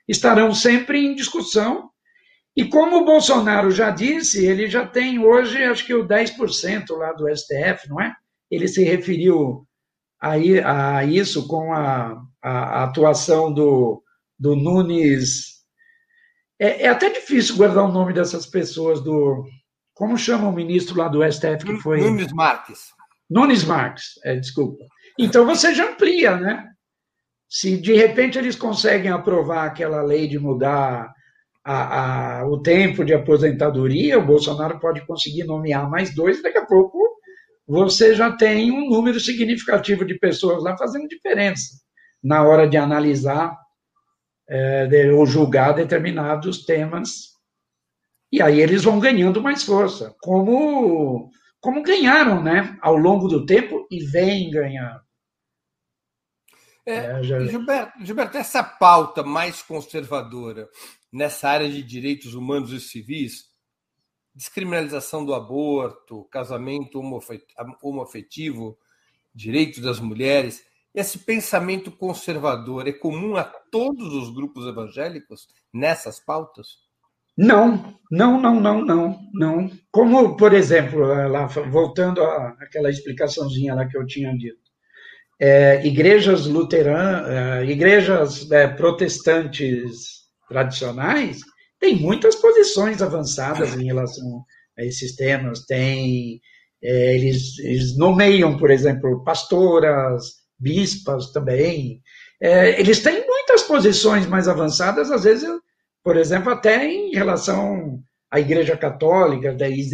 estarão sempre em discussão. E como o Bolsonaro já disse, ele já tem hoje, acho que o 10% lá do STF, não é? Ele se referiu a, a isso com a, a, atuação do, do Nunes. É, é, até difícil guardar o nome dessas pessoas do. Como chama o ministro lá do STF que foi? Nunes Marques. Nunes Marques, é, desculpa. Então você já amplia, né? Se de repente eles conseguem aprovar aquela lei de mudar a, a, o tempo de aposentadoria, o Bolsonaro pode conseguir nomear mais dois, daqui a pouco você já tem um número significativo de pessoas lá fazendo diferença na hora de analisar é, de, ou julgar determinados temas. E aí eles vão ganhando mais força, como, como ganharam né, ao longo do tempo e vêm ganhando. É, é. Gilberto, Gilberto, essa pauta mais conservadora nessa área de direitos humanos e civis descriminalização do aborto, casamento homoafetivo, direitos das mulheres, esse pensamento conservador é comum a todos os grupos evangélicos nessas pautas? Não, não, não, não, não, não. Como, por exemplo, lá, voltando àquela explicaçãozinha lá que eu tinha dito, é, igrejas luteranas, é, igrejas é, protestantes tradicionais tem muitas posições avançadas em relação a esses temas. Tem, eles, eles, nomeiam, por exemplo, pastoras, bispas também. É, eles têm muitas posições mais avançadas, às vezes, por exemplo, até em relação à Igreja Católica, daí,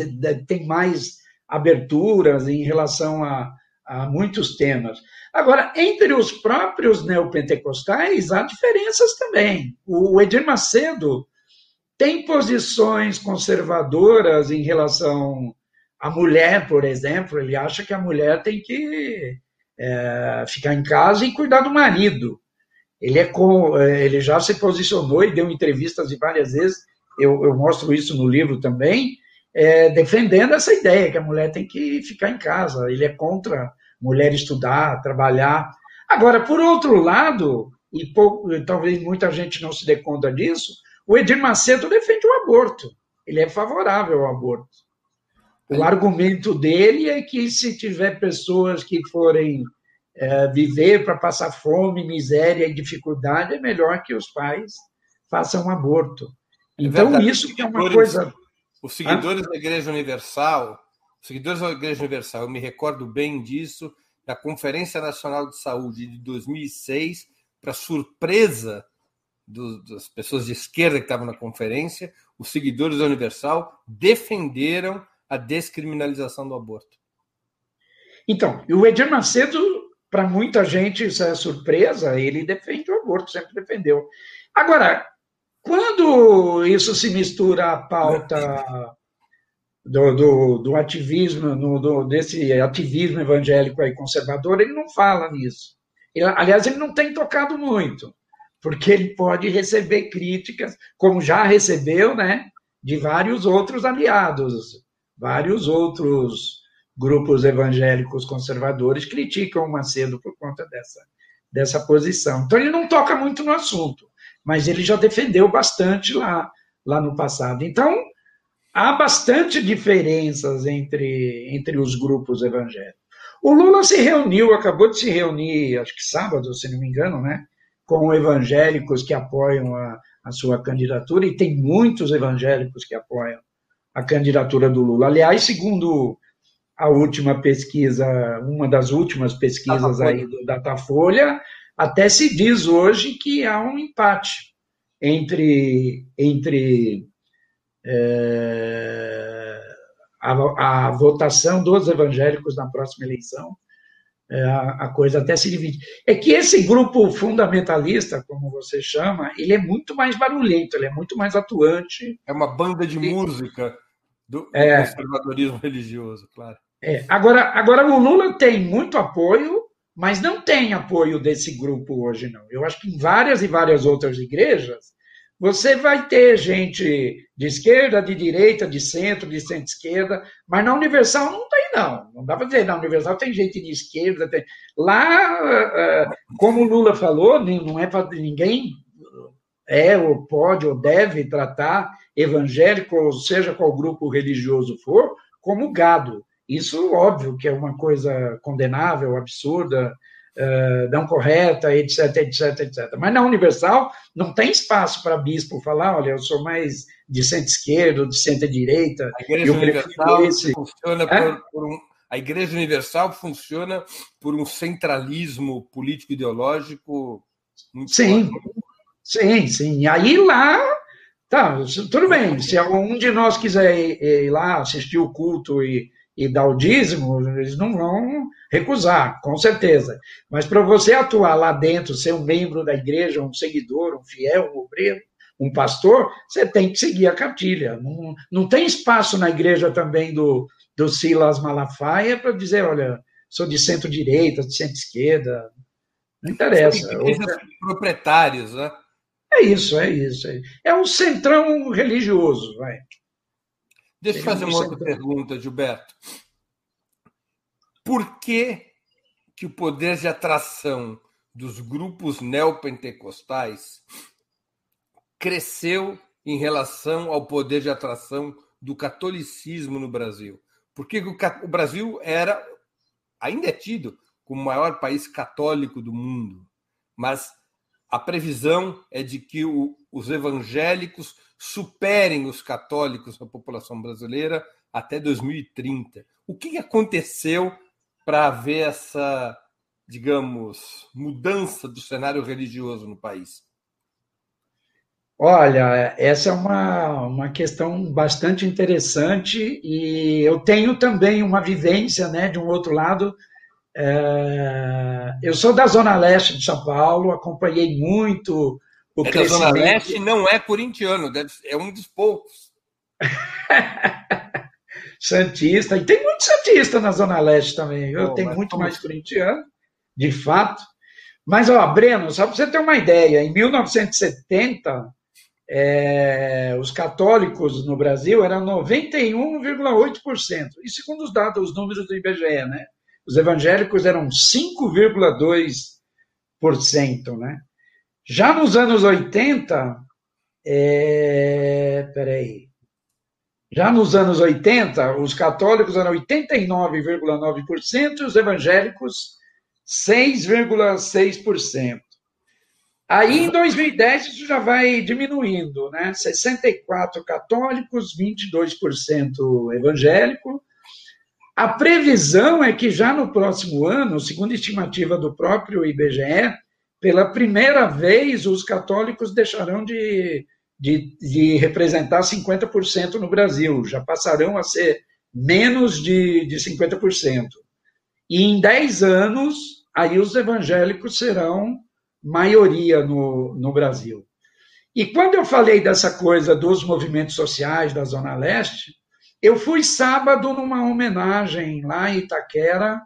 tem mais aberturas em relação a, há muitos temas. Agora, entre os próprios neopentecostais, há diferenças também. O Edir Macedo tem posições conservadoras em relação à mulher, por exemplo. Ele acha que a mulher tem que é, ficar em casa e cuidar do marido. Ele, é com, é, ele já se posicionou e deu entrevistas várias vezes, eu, eu mostro isso no livro também, é, defendendo essa ideia que a mulher tem que ficar em casa. Ele é contra mulher estudar, trabalhar. Agora, por outro lado, e pouco, talvez muita gente não se dê conta disso, o Edir Macedo defende o aborto. Ele é favorável ao aborto. O argumento dele é que se tiver pessoas que forem é, viver para passar fome, miséria e dificuldade, é melhor que os pais façam um aborto. É então, é isso que é uma coisa. Os seguidores ah? da Igreja Universal, os seguidores da Igreja Universal, eu me recordo bem disso, da Conferência Nacional de Saúde de 2006, para surpresa do, das pessoas de esquerda que estavam na conferência, os seguidores da Universal defenderam a descriminalização do aborto. Então, o Edir Macedo, para muita gente isso é surpresa, ele defende o aborto, sempre defendeu. Agora, quando isso se mistura à pauta do, do, do ativismo, no, do, desse ativismo evangélico aí conservador, ele não fala nisso. Ele, aliás, ele não tem tocado muito porque ele pode receber críticas, como já recebeu, né, de vários outros aliados, vários outros grupos evangélicos conservadores criticam Macedo por conta dessa, dessa posição. Então ele não toca muito no assunto, mas ele já defendeu bastante lá, lá no passado. Então há bastante diferenças entre, entre os grupos evangélicos. O Lula se reuniu, acabou de se reunir, acho que sábado, se não me engano, né? com evangélicos que apoiam a, a sua candidatura, e tem muitos evangélicos que apoiam a candidatura do Lula. Aliás, segundo a última pesquisa, uma das últimas pesquisas aí do Datafolha, até se diz hoje que há um empate entre, entre é, a, a votação dos evangélicos na próxima eleição é, a, coisa até se divide. É que esse grupo fundamentalista, como você chama, ele é muito mais barulhento, ele é muito mais atuante. É uma banda de e, música do, é, conservadorismo religioso, claro. É. Agora, agora, o Lula tem muito apoio, mas não tem apoio desse grupo hoje, não. Eu acho que em várias e várias outras igrejas, você vai ter gente de esquerda, de direita, de centro, de centro-esquerda, mas na Universal não tem, não. Não dá para dizer, na Universal tem gente de esquerda. Tem... Lá, eh, como o Lula falou, não é para ninguém é ou pode ou deve tratar evangélico, ou seja qual grupo religioso for, como gado. Isso, óbvio, que é uma coisa condenável, absurda, uh, não correta, etc, etc, etc. Mas na Universal não tem espaço para bispo falar, olha, eu sou mais de centro-esquerda, de centro-direita. A Igreja Universal esse... funciona é? por, por um... A Igreja Universal funciona por um centralismo político-ideológico muito Sim. Sim, sim. E aí lá Tá, tudo bem. Se algum de nós quiser ir, ir, lá assistir o culto e, e dar o dízimo, eles não vão recusar, com certeza. Mas para você atuar lá dentro, ser um membro da igreja, um seguidor, um fiel, um obreiro, um pastor, você tem que seguir a cartilha. Não, não tem espaço na igreja também do, do Silas Malafaia para dizer, olha, sou de centro-direita, de centro-esquerda. Não interessa. Outra... proprietários, né? É isso, é isso. É um centrão religioso, vai. Deixa eu fazer uma outra pergunta, Gilberto por que, que o poder de atração dos grupos neopentecostais cresceu em relação ao poder de atração do catolicismo no Brasil? Porque o Brasil era, ainda é tido como o maior país católico do mundo, mas a previsão é de que o, os evangélicos superem os católicos na população brasileira até 2030. O que aconteceu para haver essa, digamos, mudança do cenário religioso no país? Olha, essa é uma, uma questão bastante interessante e eu tenho também uma vivência, né, de um outro lado, É, eu sou da Zona Leste de São Paulo, acompanhei muito o é crescimento. Da Zona Leste não é corintiano, deve, é um dos poucos. Santista, e tem muito Santista na Zona Leste também, eu tenho muito como... mais corintiano, de fato. Mas, ó, Breno, só para você ter uma ideia, em 1970, é, os católicos no Brasil eram 91,8%. E segundo os dados, os números do IBGE, né? Os evangélicos eram 5,2%, né? Já nos anos 80, é, peraí, já nos anos 80, os católicos eram 89,9% e os evangélicos 6,6%. Aí, em 2010, isso já vai diminuindo, né? 64 católicos, 22% evangélico. A previsão é que já no próximo ano, segundo a estimativa do próprio IBGE, pela primeira vez os católicos deixarão de, de, de representar 50% no Brasil, já passarão a ser menos de, de 50%. E em 10 anos, aí os evangélicos serão maioria no, no Brasil. E quando eu falei dessa coisa dos movimentos sociais da Zona Leste, eu fui sábado numa homenagem lá em Itaquera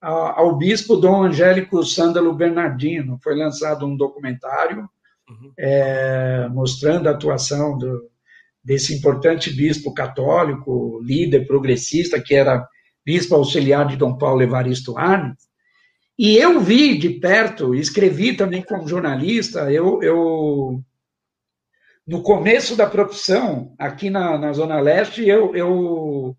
ao bispo Dom Angélico Sândalo Bernardino. Foi lançado um documentário uhum. é, mostrando a atuação do, desse importante bispo católico, líder progressista, que era bispo auxiliar de Dom Paulo Evaristo Arnes, e eu vi de perto, escrevi também como jornalista, eu, eu no começo da profissão, aqui na, na Zona Leste, eu, eu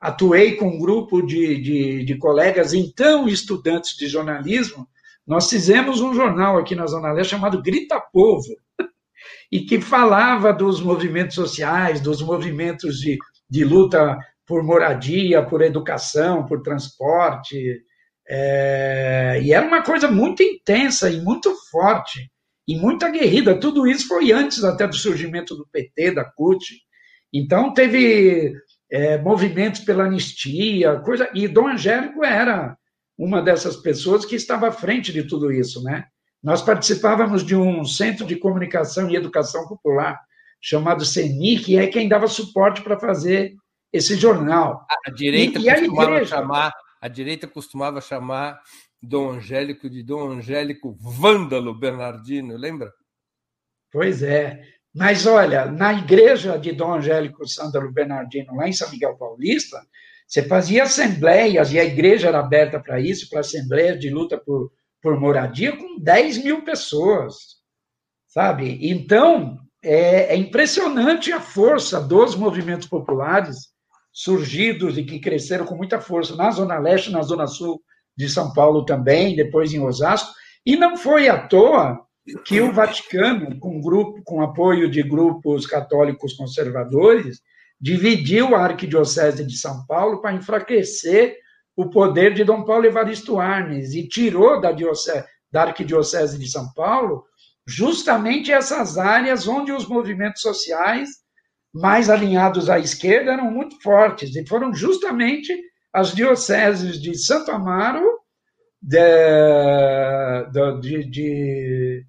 atuei com um grupo de, de, de, colegas, então estudantes de jornalismo, nós fizemos um jornal aqui na Zona Leste chamado Grita Povo, e que falava dos movimentos sociais, dos movimentos de, de luta por moradia, por educação, por transporte, é, e era uma coisa muito intensa e muito forte e muito aguerrida. Tudo isso foi antes até do surgimento do PT, da CUT. Então teve é, movimentos pela anistia, coisa. E Dom Angélico era uma dessas pessoas que estava à frente de tudo isso, né? Nós participávamos de um centro de comunicação e educação popular chamado CENI, que é quem dava suporte para fazer esse jornal. A direita e, e a igreja, chamar a direita costumava chamar Dom Angélico de Dom Angélico Vândalo Bernardino, lembra? Pois é. Mas olha, na igreja de Dom Angélico Sândalo Bernardino, lá em São Miguel Paulista, você fazia assembleias, e a igreja era aberta para isso, para assembleias de luta por, por moradia, com 10 mil pessoas, sabe? Então, é, é impressionante a força dos movimentos populares surgidos e que cresceram com muita força na Zona Leste, na Zona Sul de São Paulo também, depois em Osasco, e não foi à toa que o Vaticano, com grupo, com apoio de grupos católicos conservadores, dividiu a arquidiocese de São Paulo para enfraquecer o poder de Dom Paulo Evaristo Arnes e tirou da, diocese, da arquidiocese de São Paulo justamente essas áreas onde os movimentos sociais mais alinhados à esquerda eram muito fortes, e foram justamente as dioceses de Santo Amaro, de, de, de,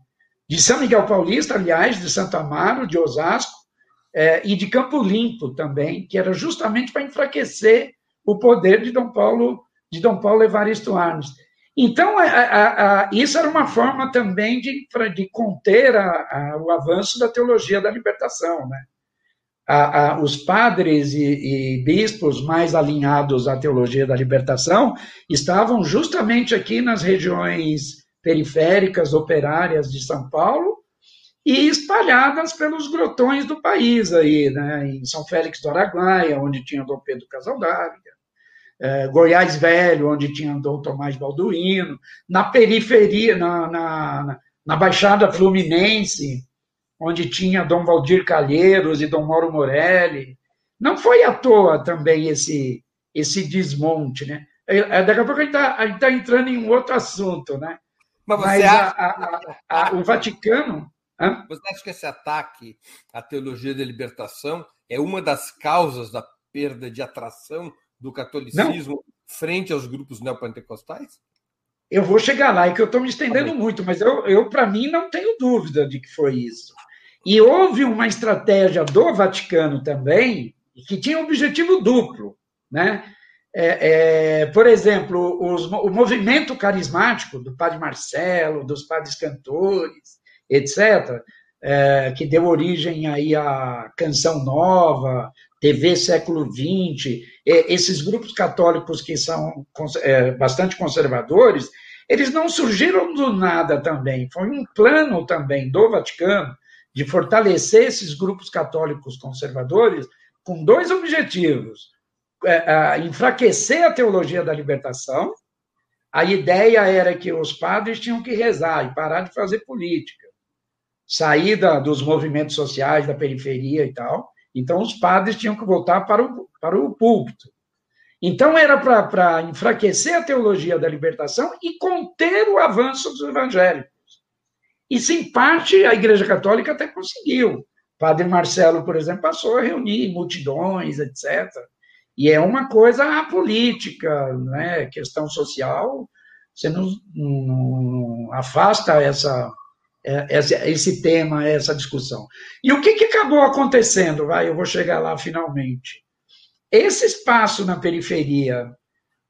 de São Miguel Paulista, aliás, de Santo Amaro, de Osasco, é, e de Campo Limpo também, que era justamente para enfraquecer o poder de Dom Paulo, de Dom Paulo Evaristo Arnes. Então, a, a, a, isso era uma forma também de, de conter o avanço da teologia da libertação, né? A, a, os padres e, e, bispos mais alinhados à teologia da libertação estavam justamente aqui nas regiões periféricas, operárias de São Paulo e espalhadas pelos grotões do país aí, né? em São Félix do Araguaia, onde tinha Dom Pedro Casaldárega, é, Goiás Velho, onde tinha Dom Tomás Balduino, na periferia, na, na, na Baixada Fluminense, onde tinha Dom Valdir Calheiros e Dom Mauro Morelli. Não foi à toa também esse, esse desmonte, né? É, é, daqui a pouco a gente está tá entrando em um outro assunto, né? Mas, Mas a, a, a, o Vaticano... Hã? Você acha que esse ataque à teologia da libertação é uma das causas da perda de atração do catolicismo frente aos grupos neopentecostais? Eu vou chegar lá, é que eu estou me estendendo muito, mas eu, eu para mim, não tenho dúvida de que foi isso. E houve uma estratégia do Vaticano também, que tinha um objetivo duplo. Né? É, é, por exemplo, os, o movimento carismático do padre Marcelo, dos padres cantores, etc., é, que deu origem aí à Canção Nova, TV Século XX, esses grupos católicos que são é, bastante conservadores, eles não surgiram do nada também, foi um plano também do Vaticano de fortalecer esses grupos católicos conservadores com dois objetivos: é, enfraquecer a teologia da libertação. A ideia era que os padres tinham que rezar e parar de fazer política, sair dos movimentos sociais, da periferia e tal. Então, os padres tinham que voltar para o, para o púlpito. Então, era para enfraquecer a teologia da libertação e conter o avanço dos evangélicos. Isso, em parte, a Igreja Católica até conseguiu. Padre Marcelo, por exemplo, passou a reunir multidões, etc. E é uma coisa política, né? questão social, você não, não afasta essa, esse tema, essa discussão. E o que, que acabou acontecendo? Vai, eu vou chegar lá finalmente. Esse espaço na periferia,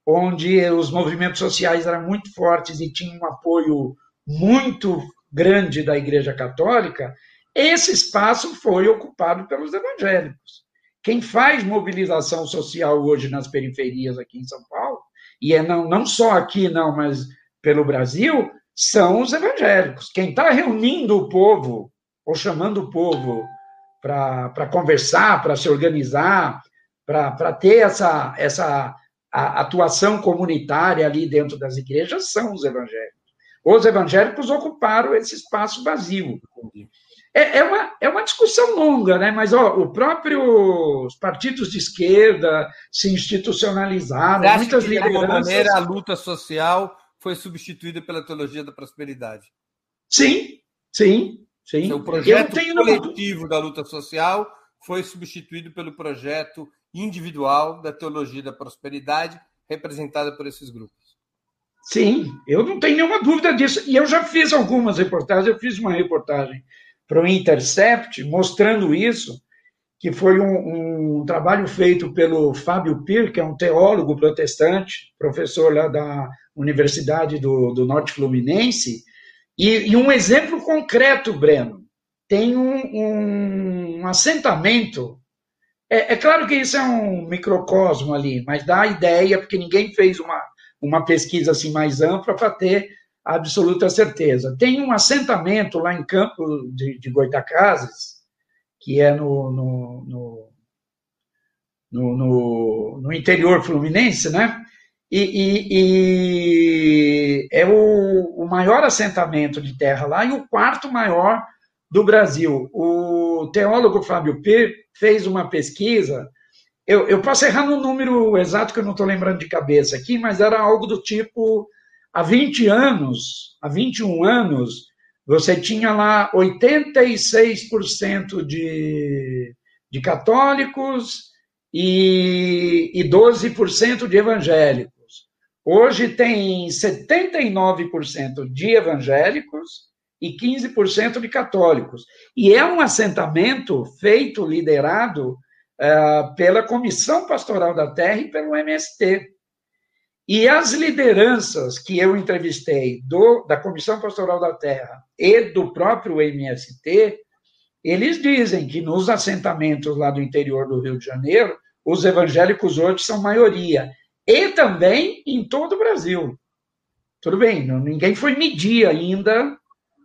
onde os movimentos sociais eram muito fortes e tinham um apoio muito grande da Igreja Católica, esse espaço foi ocupado pelos evangélicos. Quem faz mobilização social hoje nas periferias aqui em São Paulo, e é não, não só aqui, não, mas pelo Brasil, são os evangélicos. Quem está reunindo o povo, ou chamando o povo para conversar, para se organizar, para ter essa, essa atuação comunitária ali dentro das igrejas, são os evangélicos. Os evangélicos ocuparam esse espaço vazio. É, é, uma, é uma discussão longa, né? mas ó, o próprio, os partidos de esquerda se institucionalizaram, Você acha muitas que. De alguma maneira, a luta social foi substituída pela teologia da prosperidade. Sim, sim, sim. Então, o projeto coletivo da luta social foi substituído pelo projeto individual da teologia da prosperidade, representada por esses grupos. Sim, eu não tenho nenhuma dúvida disso. E eu já fiz algumas reportagens. Eu fiz uma reportagem para o Intercept mostrando isso, que foi um, um, trabalho feito pelo Fábio Pir, que é um teólogo protestante, professor lá da Universidade do, do Norte Fluminense, e, e, um exemplo concreto, Breno. Tem um, um, assentamento. É, é, claro que isso é um microcosmo ali, mas dá a ideia, porque ninguém fez uma, uma pesquisa assim mais ampla para ter absoluta certeza. Tem um assentamento lá em Campo de, de Goitacazes, que é no, no, no, no, no interior fluminense, né? E, e, e é o, o, maior assentamento de terra lá e o quarto maior do Brasil. O teólogo Fábio P. fez uma pesquisa eu, eu posso errar no número exato que eu não estou lembrando de cabeça aqui, mas era algo do tipo: há 20 anos, há 21 anos, você tinha lá 86% de, de católicos e, e 12% de evangélicos. Hoje tem 79% de evangélicos e 15% de católicos. E é um assentamento feito, liderado pela Comissão Pastoral da Terra e pelo MST. E as lideranças que eu entrevistei do, da Comissão Pastoral da Terra e do próprio MST, eles dizem que nos assentamentos lá do interior do Rio de Janeiro, os evangélicos hoje são maioria. E também em todo o Brasil. Tudo bem, não, ninguém foi medir ainda,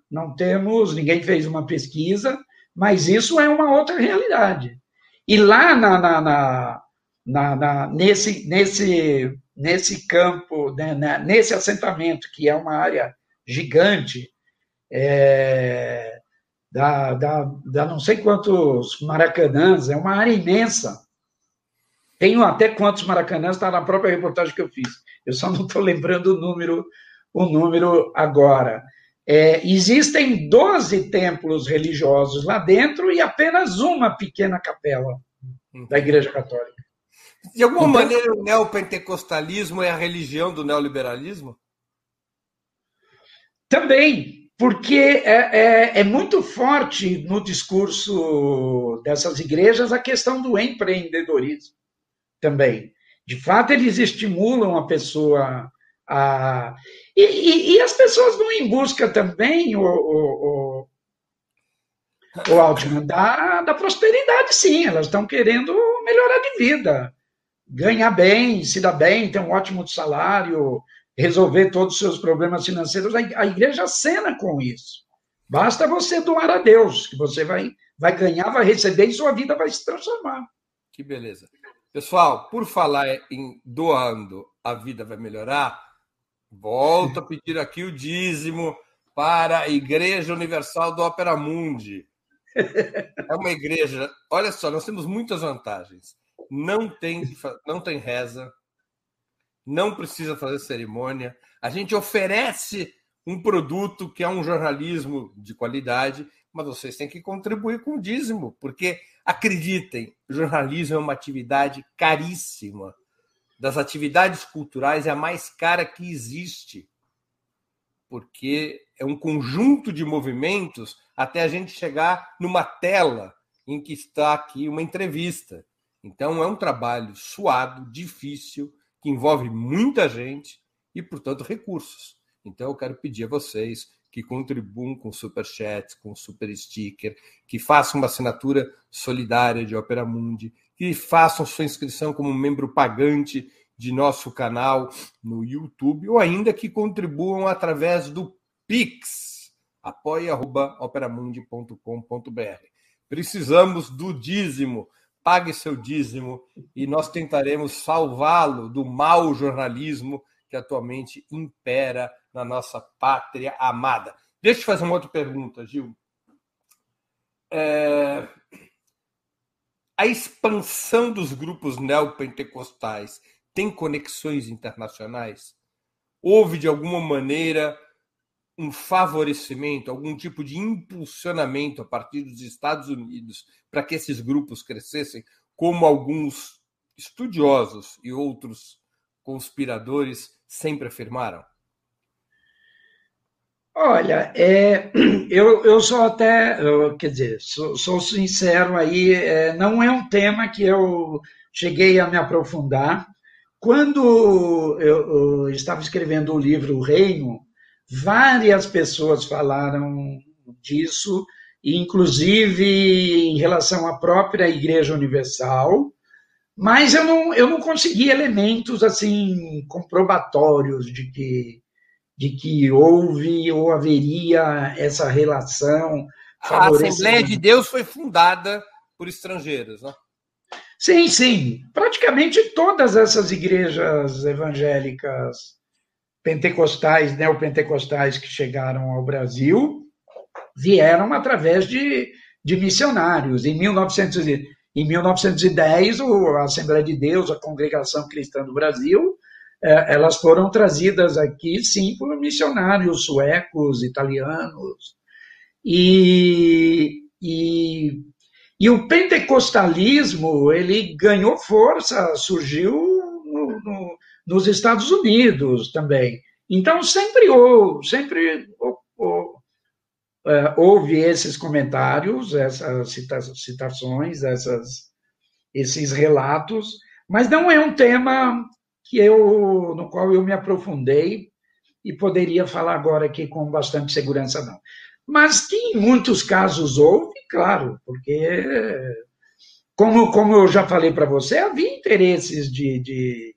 não temos, ninguém fez uma pesquisa, mas isso é uma outra realidade. E lá na, na, na, na nesse, nesse, nesse campo, né, né, nesse assentamento, que é uma área gigante, é, dá, dá, dá não sei quantos maracanãs, é uma área imensa. Tenho até quantos maracanãs, está na própria reportagem que eu fiz. Eu só não estou lembrando o número, o número agora. É, existem 12 templos religiosos lá dentro e apenas uma pequena capela da Igreja Católica. De alguma então, maneira, o neopentecostalismo é a religião do neoliberalismo? Também, porque é, é, é, muito forte no discurso dessas igrejas a questão do empreendedorismo também. De fato, eles estimulam a pessoa a. E, e, e as pessoas vão em busca também, o, o, o, o da, da prosperidade, sim. Elas estão querendo melhorar de vida, ganhar bem, se dar bem, ter um ótimo salário, resolver todos os seus problemas financeiros. A igreja cena com isso. Basta você doar a Deus, que você vai, vai ganhar, vai receber e sua vida vai se transformar. Que beleza. Pessoal, por falar em doando, a vida vai melhorar, volto a pedir aqui o dízimo para a Igreja Universal do Opera Mundi. É uma igreja. Olha só, nós temos muitas vantagens. Não tem, não tem reza, não precisa fazer cerimônia. A gente oferece um produto que é um jornalismo de qualidade, mas vocês têm que contribuir com o dízimo, porque acreditem, jornalismo é uma atividade caríssima. Das atividades culturais é a mais cara que existe, porque é um conjunto de movimentos até a gente chegar numa tela em que está aqui uma entrevista. Então é um trabalho suado, difícil, que envolve muita gente e, portanto, recursos. Então, eu quero pedir a vocês que contribuam com super chat, com super sticker, que façam uma assinatura solidária de Opera Mundi, que façam sua inscrição como membro pagante de nosso canal no YouTube, ou ainda que contribuam através do Pix, apoia.operamundi.com.br. Precisamos do dízimo pague seu dízimo e nós tentaremos salvá-lo do mau jornalismo que atualmente impera na nossa pátria amada. Deixa eu fazer uma outra pergunta, Gil. É... A expansão dos grupos neopentecostais tem conexões internacionais? Houve, de alguma maneira, um favorecimento, algum tipo de impulsionamento a partir dos Estados Unidos para que esses grupos crescessem, como alguns estudiosos e outros conspiradores sempre afirmaram? Olha, é, eu, eu sou até, eu, quer dizer, sou, sou sincero aí, é, não é um tema que eu cheguei a me aprofundar. Quando eu, eu estava escrevendo o livro O Reino, Várias pessoas falaram disso, inclusive em relação à própria Igreja Universal, mas eu não, eu não consegui elementos assim comprobatórios de que, de que houve ou haveria essa relação. A Assembleia de Deus foi fundada por estrangeiros, né? Sim, sim. Praticamente todas essas igrejas evangélicas pentecostais, neopentecostais que chegaram ao Brasil vieram através de, de missionários. Em, 1900, em 1910, a Assembleia de Deus, a Congregação Cristã do Brasil, elas foram trazidas aqui, sim, por missionários suecos, italianos. E, e, e o pentecostalismo ele ganhou força, surgiu no, no nos Estados Unidos também. Então, sempre, houve, sempre é, houve esses comentários, essas citações, essas, esses relatos, mas não é um tema que eu, no qual eu me aprofundei e poderia falar agora aqui com bastante segurança, não. Mas que em muitos casos houve, claro, porque, como, como eu já falei para você, havia interesses de, de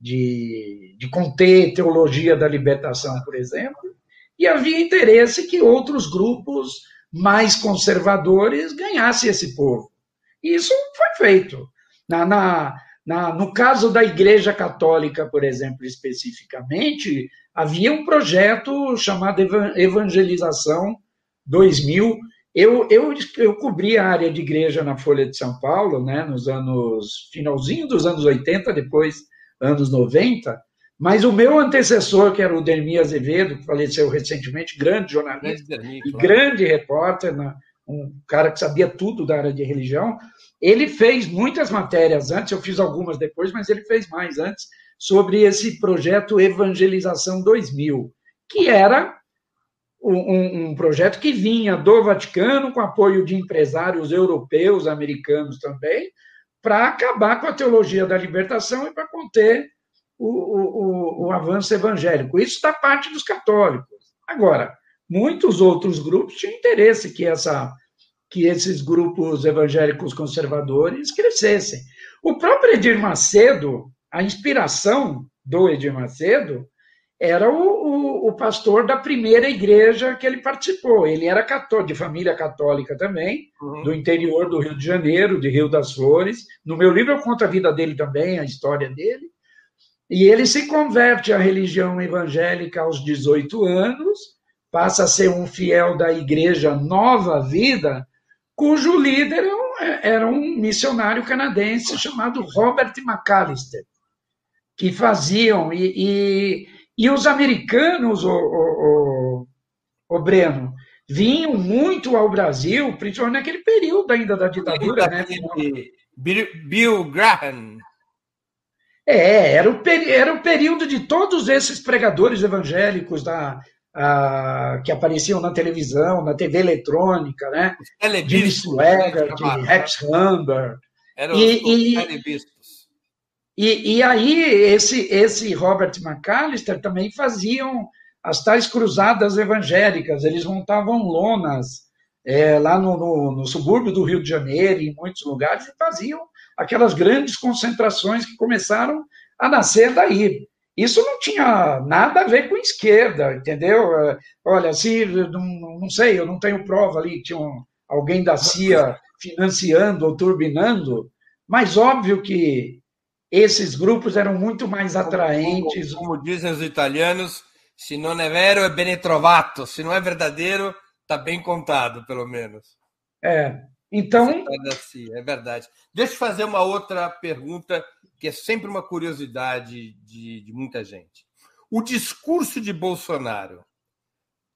de, de conter teologia da libertação, por exemplo, e havia interesse que outros grupos mais conservadores ganhassem esse povo. E isso foi feito. Na, na, na, no caso da Igreja Católica, por exemplo, especificamente, havia um projeto chamado Evangelização 2000. Eu, eu, eu cobri a área de igreja na Folha de São Paulo, né, nos anos, finalzinho dos anos 80, depois anos 90, mas o meu antecessor, que era o Dermi Azevedo, que faleceu recentemente, grande jornalista e grande repórter, um cara que sabia tudo da área de religião, ele fez muitas matérias antes, eu fiz algumas depois, mas ele fez mais antes, sobre esse projeto Evangelização 2000, que era um, um, projeto que vinha do Vaticano, com apoio de empresários europeus, americanos também, para acabar com a teologia da libertação e para conter o, o, o, avanço evangélico. Isso da parte dos católicos. Agora, muitos outros grupos tinham interesse que, essa, que esses grupos evangélicos conservadores crescessem. O próprio Edir Macedo, a inspiração do Edir Macedo, era o, o, o, pastor da primeira igreja que ele participou. Ele era católico, de família católica também, uhum. do interior do Rio de Janeiro, de Rio das Flores. No meu livro eu conto a vida dele também, a história dele. E ele se converte à religião evangélica aos 18 anos, passa a ser um fiel da igreja Nova Vida, cujo líder era um missionário canadense chamado Robert McAllister, que faziam. E, e, e os americanos, o, o, o, o, Breno, vinham muito ao Brasil, principalmente naquele período ainda da ditadura. Né? Bill, Bill Graham. É, era o, era o período de todos esses pregadores evangélicos da, a, que apareciam na televisão, na TV eletrônica, né? Jimmy Swagger, Rex Humber. Eram e, os e, e, aí esse, esse Robert McAllister também faziam as tais cruzadas evangélicas, eles montavam lonas é, lá no, no, no subúrbio do Rio de Janeiro, em muitos lugares, e faziam aquelas grandes concentrações que começaram a nascer daí. Isso não tinha nada a ver com esquerda, entendeu? É, olha, se não, não sei, eu não tenho prova ali, tinha um, alguém da CIA financiando ou turbinando, mas óbvio que esses grupos eram muito mais atraentes. Como, como dizem os italianos, se não é vero, é bene trovato. Se não é verdadeiro, está bem contado, pelo menos. É. Então. É verdade. Deixa eu fazer uma outra pergunta, que é sempre uma curiosidade de, de muita gente. O discurso de Bolsonaro,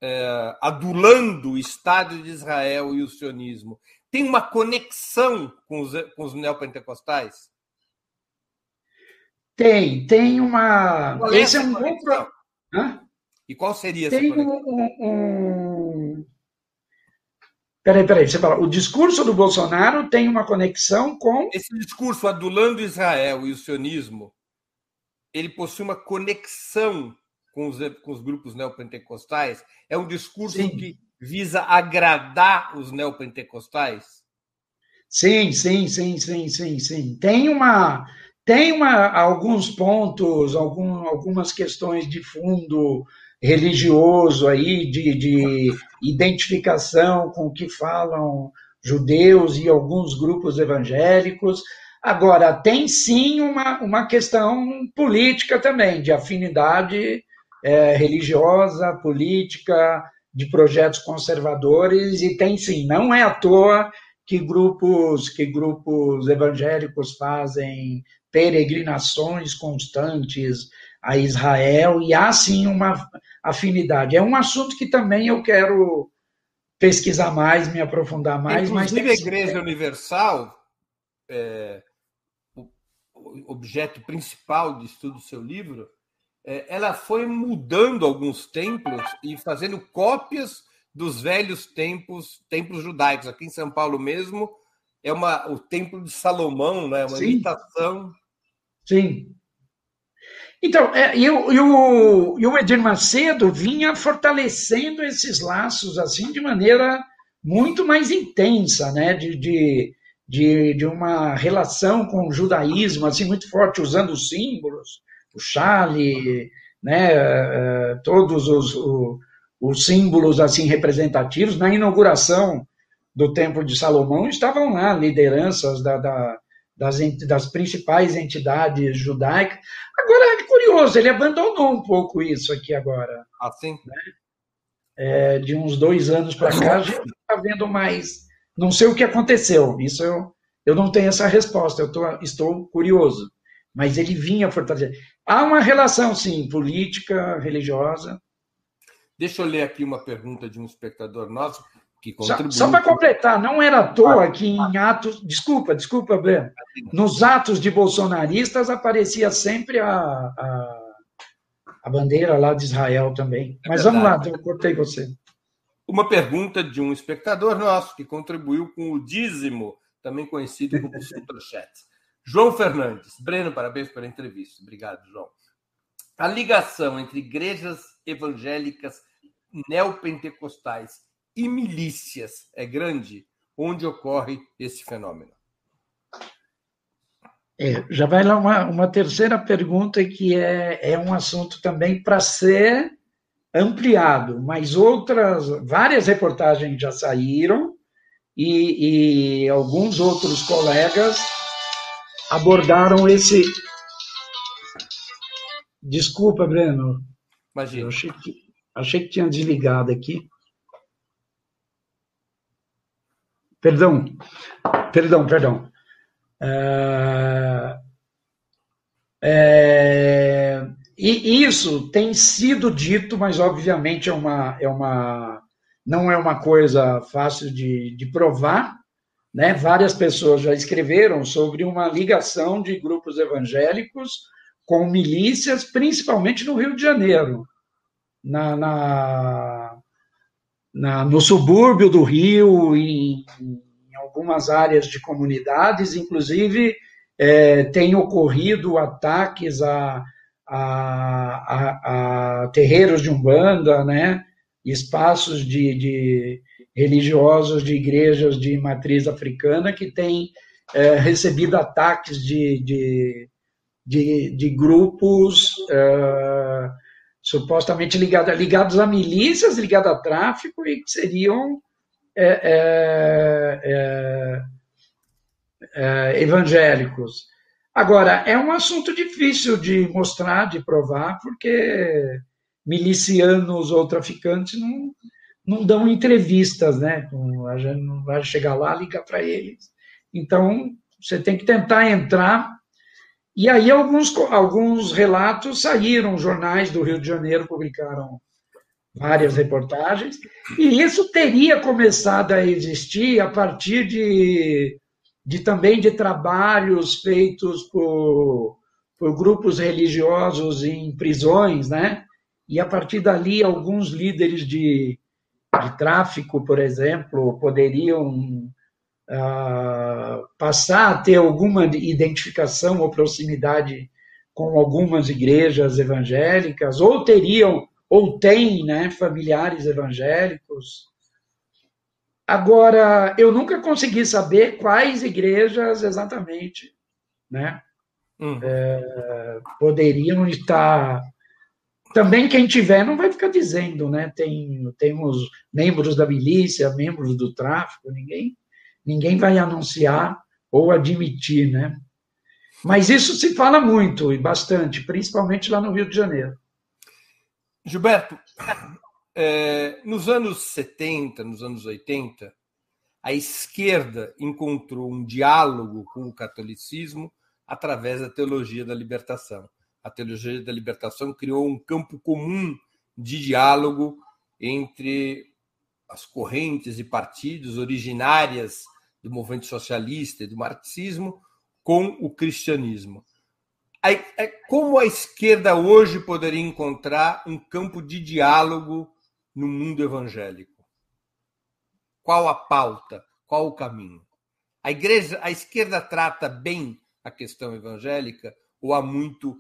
é, adulando o Estado de Israel e o sionismo, tem uma conexão com os, com os neopentecostais? Tem, tem uma. Qual é Esse é um outro. Hã? E qual seria tem essa conexão? um, um Peraí, peraí, você fala, o discurso do Bolsonaro tem uma conexão com. Esse discurso adulando Israel e o sionismo, ele possui uma conexão com os, com os grupos neopentecostais? É um discurso sim. que visa agradar os neopentecostais? Sim, sim, sim, sim, sim, sim. Tem uma. Tem uma, alguns pontos, algum, algumas questões de fundo religioso aí, de, de identificação com o que falam judeus e alguns grupos evangélicos. Agora, tem sim uma, uma questão política também, de afinidade é, religiosa, política, de projetos conservadores, e tem sim, não é à toa que grupos, que grupos evangélicos fazem peregrinações constantes a Israel, e há sim uma afinidade. É um assunto que também eu quero pesquisar mais, me aprofundar mais. Inclusive, mas a Igreja Universal, é, o objeto principal de estudo do seu livro, é, ela foi mudando alguns templos e fazendo cópias dos velhos templos, templos judaicos. Aqui em São Paulo mesmo, é uma, o Templo de Salomão, né? uma Sim. imitação. Sim. Então, é, e, o, e, o, e o Edir Macedo vinha fortalecendo esses laços assim de maneira muito mais intensa, né? De, de, de, de uma relação com o judaísmo assim muito forte, usando os símbolos, o chale, né? É, todos os, os, os símbolos assim representativos. Na inauguração do Templo de Salomão estavam lá lideranças da, da das, das principais entidades judaicas. Agora, curioso, ele abandonou um pouco isso aqui agora. Assim? Né? É, de uns dois anos para cá, a gente não está vendo mais. Não sei o que aconteceu. Isso eu, eu não tenho essa resposta. Eu tô, estou curioso. Mas ele vinha fortalecer. Há uma relação, sim, política, religiosa. Deixa eu ler aqui uma pergunta de um espectador nosso. Só, para completar, não era à toa que em atos. Desculpa, desculpa, Breno. Nos atos de bolsonaristas aparecia sempre a, a, a bandeira lá de Israel também. É Mas verdade. vamos lá, eu cortei você. Uma pergunta de um espectador nosso que contribuiu com o dízimo, também conhecido como Superchat. João Fernandes. Breno, parabéns pela entrevista. Obrigado, João. A ligação entre igrejas evangélicas neopentecostais e milícias é grande? Onde ocorre esse fenômeno? É, já vai lá uma, uma terceira pergunta que é, é um assunto também para ser ampliado, mas outras, várias reportagens já saíram e, e alguns outros colegas abordaram esse. Desculpa, Breno. Imagina. Eu achei que, achei que tinha desligado aqui. Perdão, perdão, perdão. É, é, e isso tem sido dito, mas obviamente é uma, é uma, não é uma coisa fácil de, de provar. Né? Várias pessoas já escreveram sobre uma ligação de grupos evangélicos com milícias, principalmente no Rio de Janeiro, na, na na, no subúrbio do Rio, em, em algumas áreas de comunidades, inclusive é, tem ocorrido ataques a, a, a, a, terreiros de Umbanda, né? espaços de, de, religiosos de igrejas de matriz africana que têm é, recebido ataques de, de, de, de grupos é, supostamente ligados, ligados a milícias, ligados a tráfico e que seriam é, é, é, é, evangélicos. Agora, é um assunto difícil de mostrar, de provar, porque milicianos ou traficantes não, não dão entrevistas, né? A gente não vai chegar lá, ligar para eles. Então, você tem que tentar entrar e aí alguns, alguns relatos saíram, jornais do Rio de Janeiro publicaram várias reportagens, e isso teria começado a existir a partir de, de também de trabalhos feitos por, por grupos religiosos em prisões, né? E a partir dali alguns líderes de, de tráfico, por exemplo, poderiam uh, passar a ter alguma identificação ou proximidade com algumas igrejas evangélicas, ou teriam, ou têm, né, familiares evangélicos. Agora, eu nunca consegui saber quais igrejas exatamente, né, uhum. é, poderiam estar. Também quem tiver não vai ficar dizendo, né? Tem, temos membros da milícia, membros do tráfico, ninguém ninguém vai anunciar ou admitir, né? Mas isso se fala muito e bastante, principalmente lá no Rio de Janeiro. Gilberto, é, nos anos 70, nos anos 80, a esquerda encontrou um diálogo com o catolicismo através da teologia da libertação. A teologia da libertação criou um campo comum de diálogo entre as correntes e partidos originárias do movimento socialista e do marxismo com o cristianismo. Como a esquerda hoje poderia encontrar um campo de diálogo no mundo evangélico? Qual a pauta? Qual o caminho? A igreja, a esquerda trata bem a questão evangélica ou há muito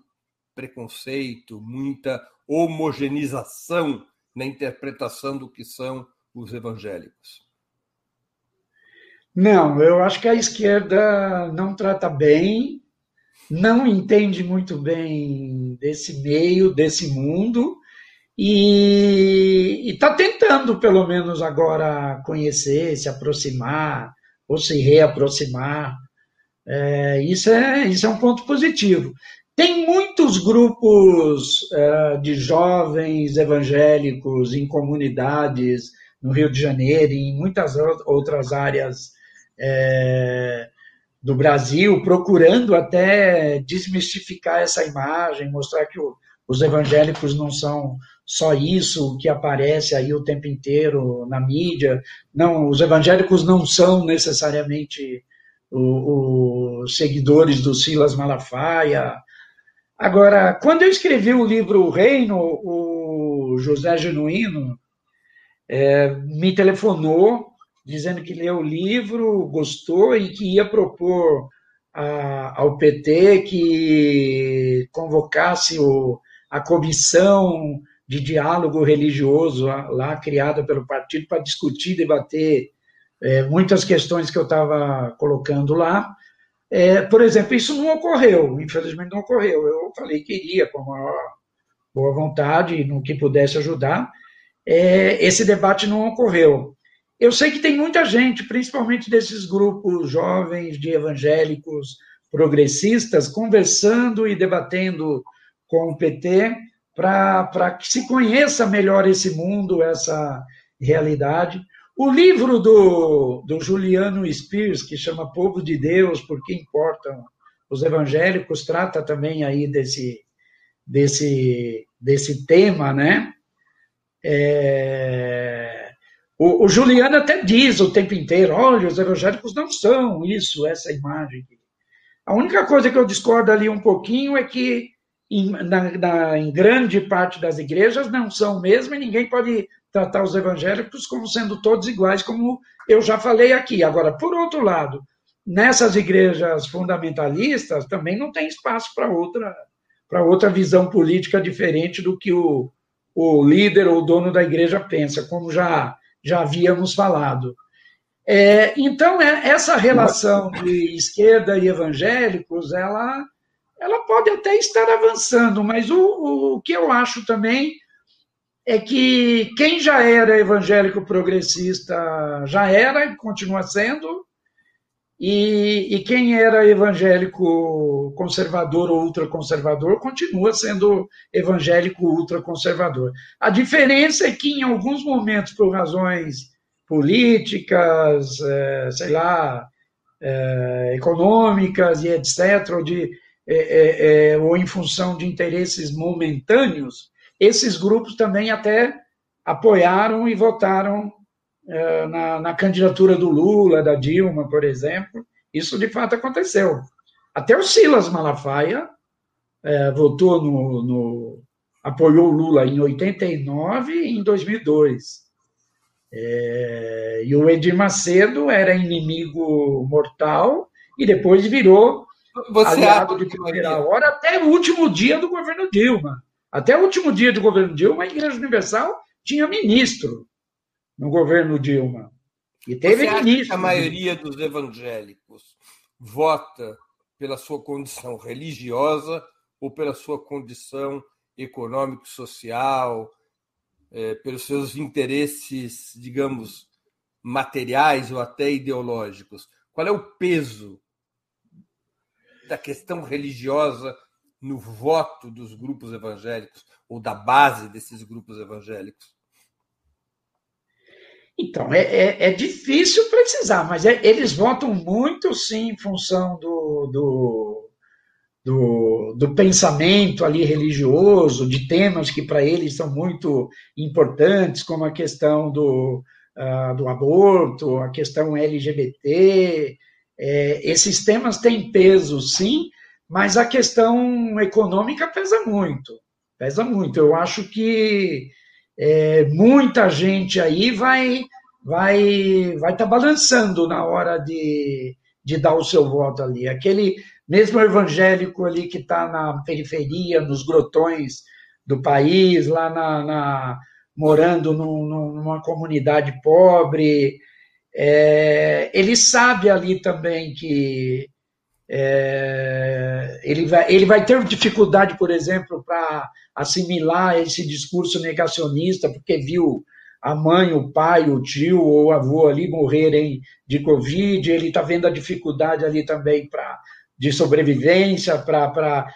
preconceito, muita homogeneização na interpretação do que são os evangélicos? Não, eu acho que a esquerda não trata bem, não entende muito bem desse meio, desse mundo, e está tentando, pelo menos agora, conhecer, se aproximar, ou se reaproximar. É, isso, é, isso é um ponto positivo. Tem muitos grupos é, de jovens evangélicos em comunidades no Rio de Janeiro e em muitas outras áreas é, do Brasil, procurando até desmistificar essa imagem, mostrar que o, os evangélicos não são só isso que aparece aí o tempo inteiro na mídia. Não, os evangélicos não são necessariamente os seguidores do Silas Malafaia. Agora, quando eu escrevi o livro O Reino, o José Genuíno é, me telefonou dizendo que leu o livro, gostou e que ia propor a, ao PT que convocasse o, a comissão de diálogo religioso lá, lá criada pelo partido para discutir, debater é, muitas questões que eu estava colocando lá. É, por exemplo, isso não ocorreu, infelizmente não ocorreu. Eu falei que iria com a boa vontade, no que pudesse ajudar. É, esse debate não ocorreu. Eu sei que tem muita gente, principalmente desses grupos jovens de evangélicos progressistas, conversando e debatendo com o PT para que se conheça melhor esse mundo, essa realidade. O livro do, do Juliano Spears, que chama Povo de Deus, por que importam os evangélicos, trata também aí desse, desse, desse tema, né? É, o, o, Juliano até diz o tempo inteiro, olha, os evangélicos não são isso, essa imagem. A única coisa que eu discordo ali um pouquinho é que em, na, na, em grande parte das igrejas não são mesmo, e ninguém pode tratar os evangélicos como sendo todos iguais, como eu já falei aqui. Agora, por outro lado, nessas igrejas fundamentalistas também não tem espaço para outra para outra visão política diferente do que o, o líder ou dono da igreja pensa, como já já havíamos falado. É, então, é, essa relação de esquerda e evangélicos, ela ela pode até estar avançando, mas o, o que eu acho também é que quem já era evangélico progressista já era e continua sendo, e, e, quem era evangélico conservador ou ultraconservador continua sendo evangélico ultraconservador. A diferença é que, em alguns momentos, por razões políticas, é, sei lá, é, econômicas e etc., ou de é, é, é, ou em função de interesses momentâneos, esses grupos também até apoiaram e votaram na, na, candidatura do Lula, da Dilma, por exemplo. Isso de fato aconteceu. Até o Silas Malafaia é, votou no, no, apoiou o Lula em 89 e em 2002. É, e o Edir Macedo era inimigo mortal e depois virou você aliado de primeira hora até o último dia do governo Dilma. Até o último dia do governo Dilma, a Igreja Universal tinha ministro no governo Dilma. E teve Você ministro. que a maioria dos evangélicos vota pela sua condição religiosa ou pela sua condição econômico-social, é, pelos seus interesses, digamos, materiais ou até ideológicos? Qual é o peso da questão religiosa no voto dos grupos evangélicos ou da base desses grupos evangélicos? Então, é, é, é difícil precisar, mas é, eles votam muito, sim, em função do, do, do, do pensamento ali religioso, de temas que para eles são muito importantes, como a questão do, uh, do aborto, a questão LGBT, é, esses temas têm peso, sim, mas a questão econômica pesa muito. Pesa muito. Eu acho que é, muita gente aí vai vai vai estar tá balançando na hora de, de dar o seu voto ali. Aquele mesmo evangélico ali que está na periferia, nos grotões do país, lá na, na morando num, numa comunidade pobre, é, ele sabe ali também que é, ele, vai, ele vai ter dificuldade, por exemplo, para assimilar esse discurso negacionista, porque viu a mãe, o pai, o tio ou o avô ali morrerem de Covid, ele está vendo a dificuldade ali também para de sobrevivência, para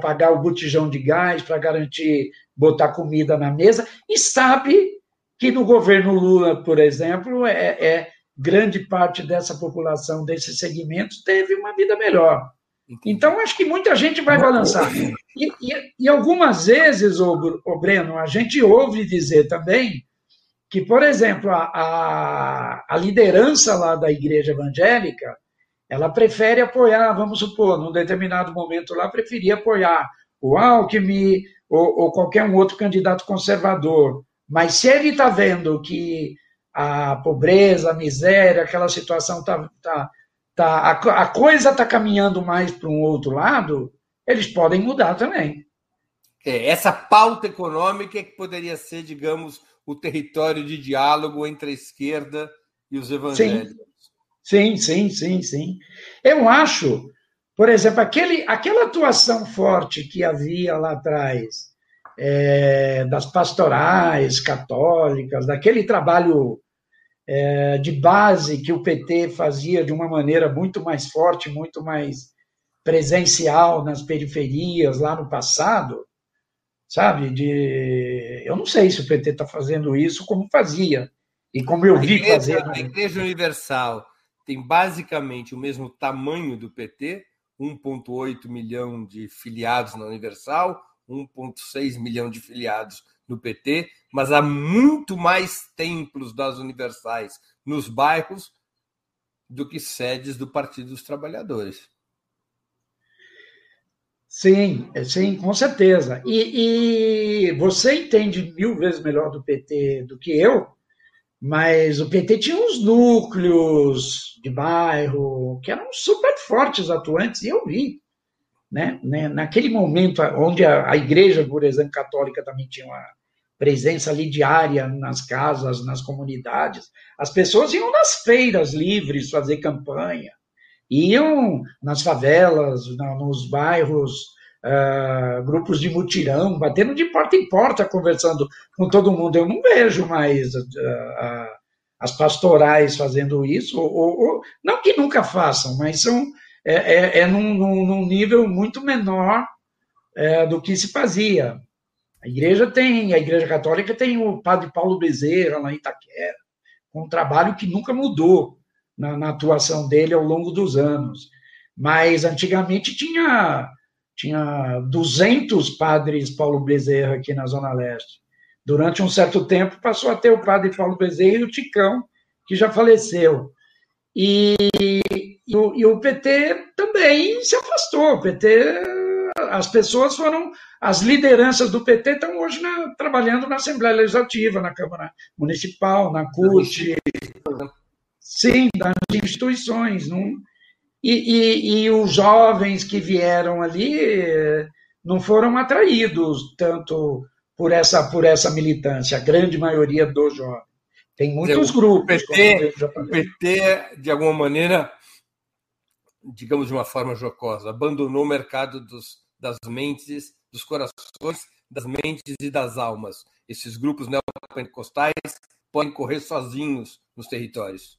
pagar o botijão de gás, para garantir botar comida na mesa, e sabe que no governo Lula, por exemplo, é, é grande parte dessa população, desses segmentos, teve uma vida melhor. Então, acho que muita gente vai balançar. E, e, e algumas vezes, o, o Breno, a gente ouve dizer também que, por exemplo, a, a, a, liderança lá da igreja evangélica, ela prefere apoiar, vamos supor, num determinado momento lá, preferia apoiar o Alckmin ou, ou qualquer um outro candidato conservador. Mas se ele está vendo que a pobreza, a miséria, aquela situação está tá, tá, a, a coisa está caminhando mais para um outro lado, eles podem mudar também. É, essa pauta econômica é que poderia ser, digamos, o território de diálogo entre a esquerda e os evangélicos. Sim, sim, sim, sim. Eu acho, por exemplo, aquele, aquela atuação forte que havia lá atrás, é, das pastorais católicas, daquele trabalho é, de base que o PT fazia de uma maneira muito mais forte, muito mais presencial nas periferias lá no passado, sabe? De, eu não sei se o PT está fazendo isso como fazia e como eu vi igreja, fazer. A Igreja Universal tem basicamente o mesmo tamanho do PT, 1,8 milhão de filiados na Universal, 1,6 milhão de filiados no PT, mas há muito mais templos das universais nos bairros do que sedes do Partido dos Trabalhadores. Sim, sim, com certeza. E, e, você entende mil vezes melhor do PT do que eu, mas o PT tinha uns núcleos de bairro que eram super fortes, atuantes, e eu vi. Né? né naquele momento onde a, a igreja, por exemplo, católica também tinha uma, presença ali diária nas casas, nas comunidades. As pessoas iam nas feiras livres fazer campanha, iam nas favelas, nos bairros, uh, grupos de mutirão, batendo de porta em porta, conversando com todo mundo. Eu não vejo mais uh, uh, as pastorais fazendo isso, ou, ou, não que nunca façam, mas são, é, é, é num, num, nível muito menor é, do que se fazia. A igreja tem, a igreja católica tem o padre Paulo Bezerra lá em Itaquera, com um trabalho que nunca mudou na, na atuação dele ao longo dos anos. Mas antigamente tinha tinha 200 padres Paulo Bezerra aqui na Zona Leste. Durante um certo tempo passou a ter o padre Paulo Bezerra e o Ticão, que já faleceu. E, e, o, e o PT também se afastou. O PT as pessoas foram, as lideranças do PT estão hoje na, trabalhando na Assembleia Legislativa, na Câmara Municipal, na CUT, sim, das instituições. Não, e, e, e os jovens que vieram ali não foram atraídos tanto por essa, por essa militância, a grande maioria dos jovens. Tem muitos grupos. O PT, o PT, de alguma maneira, digamos de uma forma jocosa, abandonou o mercado dos, das mentes, dos corações, das mentes e das almas. Esses grupos neopentecostais podem correr sozinhos nos territórios.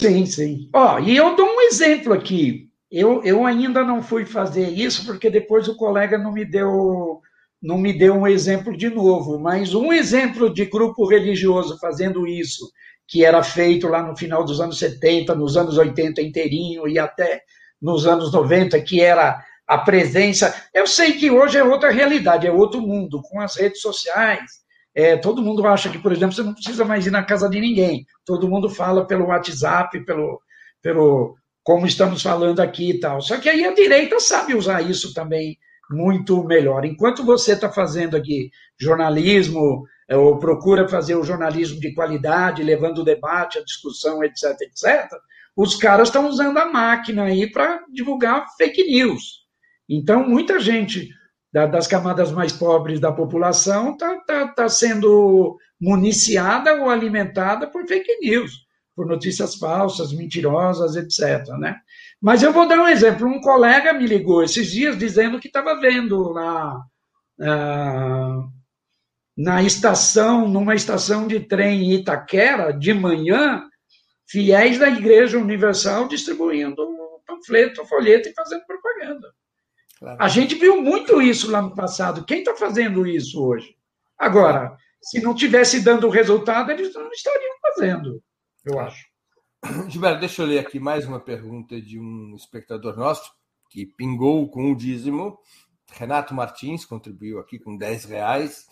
Sim, sim. Ó, e eu dou um exemplo aqui. Eu, eu ainda não fui fazer isso porque depois o colega não me deu não me deu um exemplo de novo, mas um exemplo de grupo religioso fazendo isso, que era feito lá no final dos anos 70, nos anos 80 inteirinho e até nos anos 90, que era a presença. Eu sei que hoje é outra realidade, é outro mundo, com as redes sociais. É, todo mundo acha que, por exemplo, você não precisa mais ir na casa de ninguém. Todo mundo fala pelo WhatsApp, pelo, pelo como estamos falando aqui e tal. Só que aí a direita sabe usar isso também muito melhor. Enquanto você está fazendo aqui jornalismo, é, ou procura fazer o jornalismo de qualidade, levando o debate, a discussão, etc., etc., os caras estão usando a máquina aí para divulgar fake news. Então, muita gente da, das camadas mais pobres da população está tá, tá sendo municiada ou alimentada por fake news, por notícias falsas, mentirosas, etc. Né? Mas eu vou dar um exemplo. Um colega me ligou esses dias dizendo que estava vendo lá uh, na estação, numa estação de trem em Itaquera, de manhã, fiéis da Igreja Universal distribuindo panfleto, folheto e fazendo propaganda. Claro. A gente viu muito isso lá no passado. Quem está fazendo isso hoje? Agora, se não tivesse dando resultado, eles não estariam fazendo, eu acho. Gilberto, deixa eu ler aqui mais uma pergunta de um espectador nosso que pingou com o dízimo. Renato Martins contribuiu aqui com 10 reais.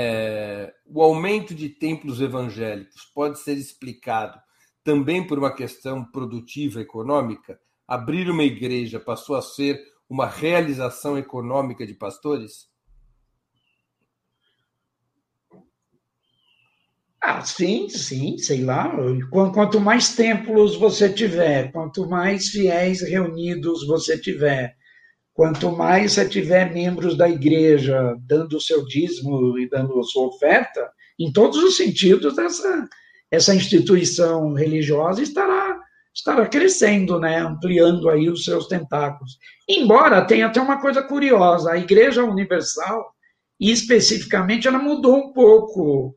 É, o aumento de templos evangélicos pode ser explicado também por uma questão produtiva econômica? Abrir uma igreja passou a ser uma realização econômica de pastores? Ah, sim, sim, sei lá. Quanto mais templos você tiver, quanto mais fiéis reunidos você tiver, quanto mais você tiver membros da igreja dando o seu dízimo e dando a sua oferta, em todos os sentidos, essa, essa instituição religiosa estará, estará crescendo, né? ampliando aí os seus tentáculos. Embora tenha até uma coisa curiosa, a Igreja Universal, e especificamente, ela mudou um pouco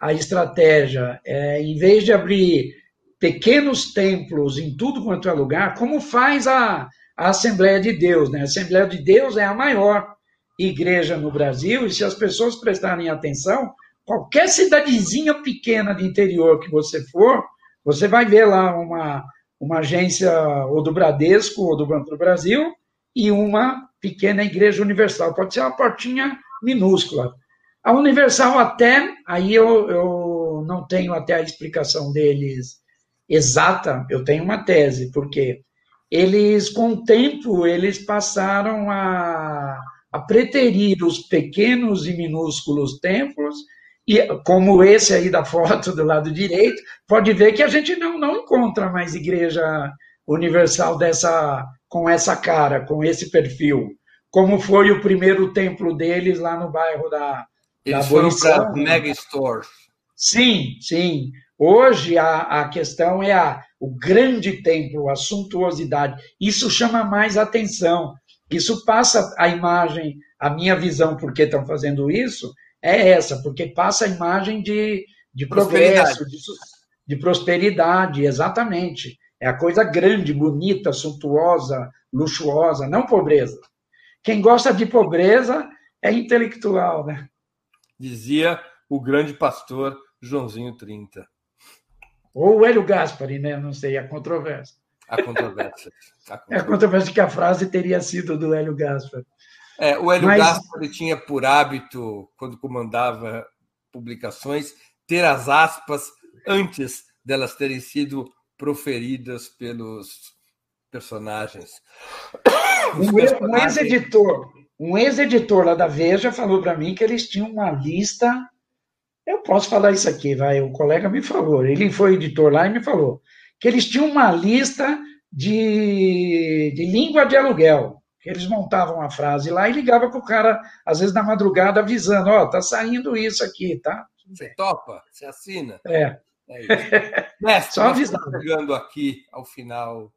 a estratégia. É, em vez de abrir pequenos templos em tudo quanto é lugar, como faz a, a Assembleia de Deus. Né? A Assembleia de Deus é a maior igreja no Brasil, e se as pessoas prestarem atenção, qualquer cidadezinha pequena de interior que você for, você vai ver lá uma, uma agência ou do Bradesco ou do Banco do Brasil e uma pequena igreja universal. Pode ser uma portinha minúscula. A Universal até, aí eu, eu não tenho até a explicação deles exata, eu tenho uma tese, porque eles, com o tempo, eles passaram a, a preterir os pequenos e minúsculos templos, e como esse aí da foto do lado direito, pode ver que a gente não, não encontra mais igreja universal dessa com essa cara, com esse perfil, como foi o primeiro templo deles lá no bairro da, eles foram para mega stores. Sim, sim. Hoje a, a questão é a, o grande templo, a suntuosidade. Isso chama mais atenção. Isso passa a imagem, a minha visão, porque estão fazendo isso, é essa, porque passa a imagem de, de progresso, de, de prosperidade, exatamente. É a coisa grande, bonita, suntuosa, luxuosa, não pobreza. Quem gosta de pobreza é intelectual, né? dizia o grande pastor Joãozinho 30. Ou o Hélio Gaspari, né? Não sei, a controvérsia. A controvérsia. A controvérsia. É a controvérsia que a frase teria sido do Hélio Gaspari. É, o Hélio Mas... Gaspari tinha por hábito, quando comandava publicações, ter as aspas antes delas terem sido proferidas pelos personagens. Um, ex-editor, um ex-editor lá da Veja falou para mim que eles tinham uma lista. Eu posso falar isso aqui, vai. O colega me falou. Ele foi editor lá e me falou que eles tinham uma lista de, de língua de aluguel. Que eles montavam a frase lá e ligava para o cara, às vezes na madrugada, avisando: Ó, oh, tá saindo isso aqui, tá? Você topa? Você assina? É. é Mestre, Só avisando. chegando aqui ao final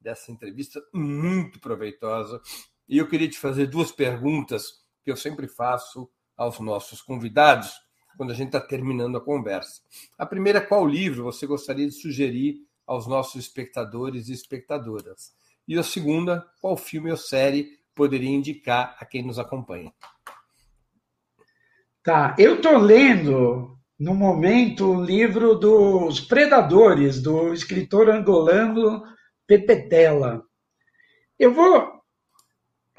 dessa entrevista muito proveitosa. E eu queria te fazer duas perguntas que eu sempre faço aos nossos convidados quando a gente está terminando a conversa. A primeira, qual livro você gostaria de sugerir aos nossos espectadores e espectadoras? E a segunda, qual filme ou série poderia indicar a quem nos acompanha? Tá, eu estou lendo no momento o livro dos Predadores, do escritor angolano Pepetela. Eu vou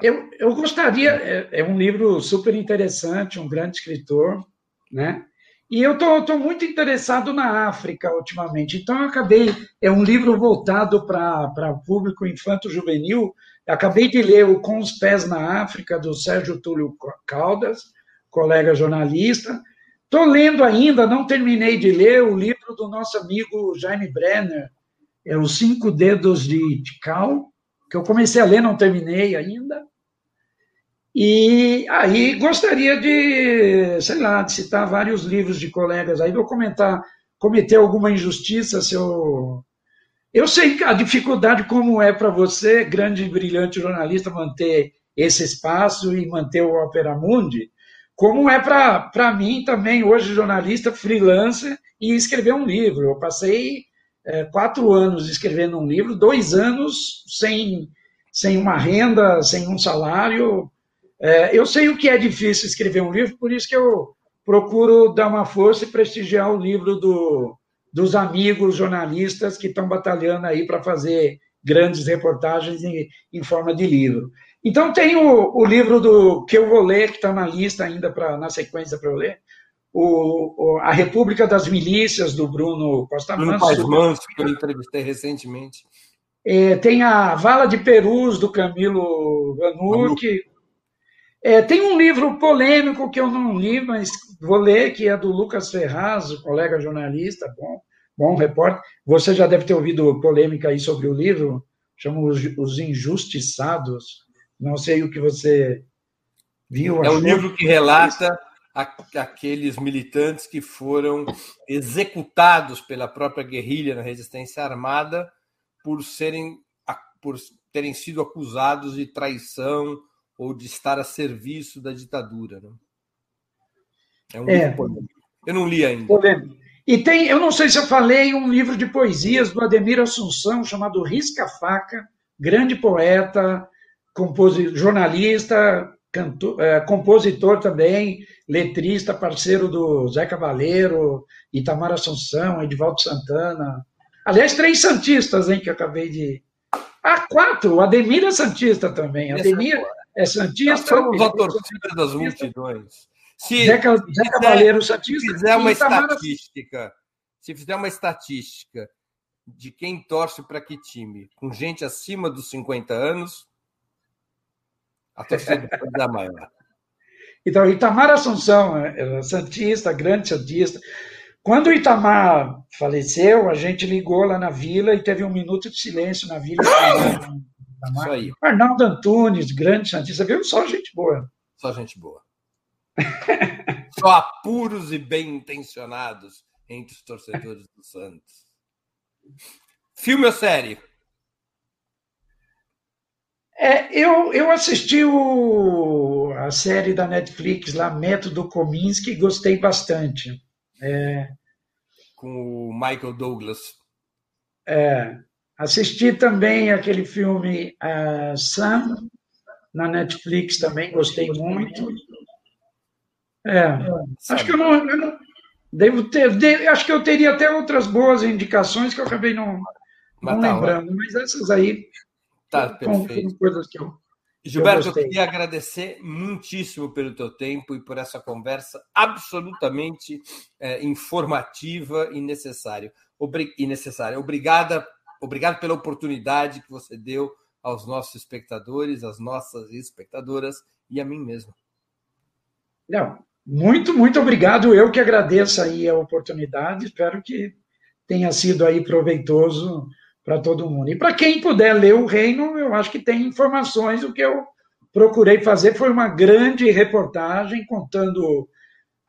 eu, eu gostaria, é, é, um livro super interessante, um grande escritor, né? E eu estou muito interessado na África ultimamente, então eu acabei, é um livro voltado para público infanto-juvenil, acabei de ler o Com os Pés na África, do Sérgio Túlio Caldas, colega jornalista. Estou lendo ainda, não terminei de ler, o livro do nosso amigo Jaime Brenner, é Os Cinco Dedos de Tikal, que eu comecei a ler, não terminei ainda. E aí gostaria de, sei lá, de citar vários livros de colegas aí, vou comentar, cometer alguma injustiça se eu. Eu sei a dificuldade como é para você, grande e brilhante jornalista, manter esse espaço e manter o Opera Mundi, como é para mim também, hoje jornalista, freelancer, e escrever um livro. Eu passei é, quatro anos escrevendo um livro, dois anos sem, sem uma renda, sem um salário, é, eu sei o que é difícil escrever um livro, por isso que eu procuro dar uma força e prestigiar o livro do, dos amigos jornalistas que estão batalhando aí para fazer grandes reportagens em, em, forma de livro. Então tem o, o, livro do que eu vou ler, que está na lista ainda para na sequência para eu ler, o, o, A República das Milícias, do Bruno Costa Bruno Manso. Bruno Manso, que eu entrevistei recentemente. É, tem a Vala de Perus, do Camilo Vanucci. É, tem um livro polêmico que eu não li, mas vou ler, que é do Lucas Ferraz, colega jornalista, bom, bom repórter. Você já deve ter ouvido polêmica aí sobre o livro, chama Os, Os Injustiçados. Não sei o que você viu. É um livro que relata aqueles militantes que foram executados pela própria guerrilha na resistência armada por serem por terem sido acusados de traição ou de estar a serviço da ditadura. Né? É um é. Eu não li ainda. E tem, eu não sei se eu falei, um livro de poesias do Ademir Assunção chamado Risca Faca, grande poeta, jornalista, cantor, é, compositor também, letrista, parceiro do Zé Cavaleiro, Itamar Assunção, Edivaldo Santana. Aliás, três santistas, hein, que eu acabei de. Ah, quatro! O Ademir é santista também. Ademir é santista. Nós somos a torcida das multidões. Se, Zé, Zé Cavaleiro Santista. Se fizer uma estatística, se fizer uma estatística de quem torce para que time, com gente acima dos 50 anos, a torcida pode dar maior. Então, Itamar Assunção, era Santista, grande Santista. Quando o Itamar faleceu, a gente ligou lá na vila e teve um minuto de silêncio na vila. Isso aí. Arnaldo Antunes, grande Santista, viu? Só gente boa. Só gente boa. Só apuros e bem intencionados entre os torcedores do Santos. Filme ou série? É, eu, eu assisti o, a série da Netflix lá, Método Kominsky, e gostei bastante. É, Com o Michael Douglas. É, assisti também aquele filme uh, Sam, na Netflix também, gostei muito. É, acho que eu não, eu não devo ter, de, acho que eu teria até outras boas indicações que eu acabei não, mas não tá, lembrando, mas essas aí tá, perfeito. coisas que eu Gilberto, eu, eu, queria agradecer muitíssimo pelo teu tempo e por essa conversa absolutamente é, informativa e necessária. Obri e necessária. Obrigada, obrigado pela oportunidade que você deu aos nossos espectadores, às nossas espectadoras e a mim mesmo. Não, muito, muito obrigado. Eu que agradeço aí a oportunidade. Espero que tenha sido aí proveitoso para todo mundo. E para quem puder ler o Reino, eu acho que tem informações. O que eu procurei fazer foi uma grande reportagem contando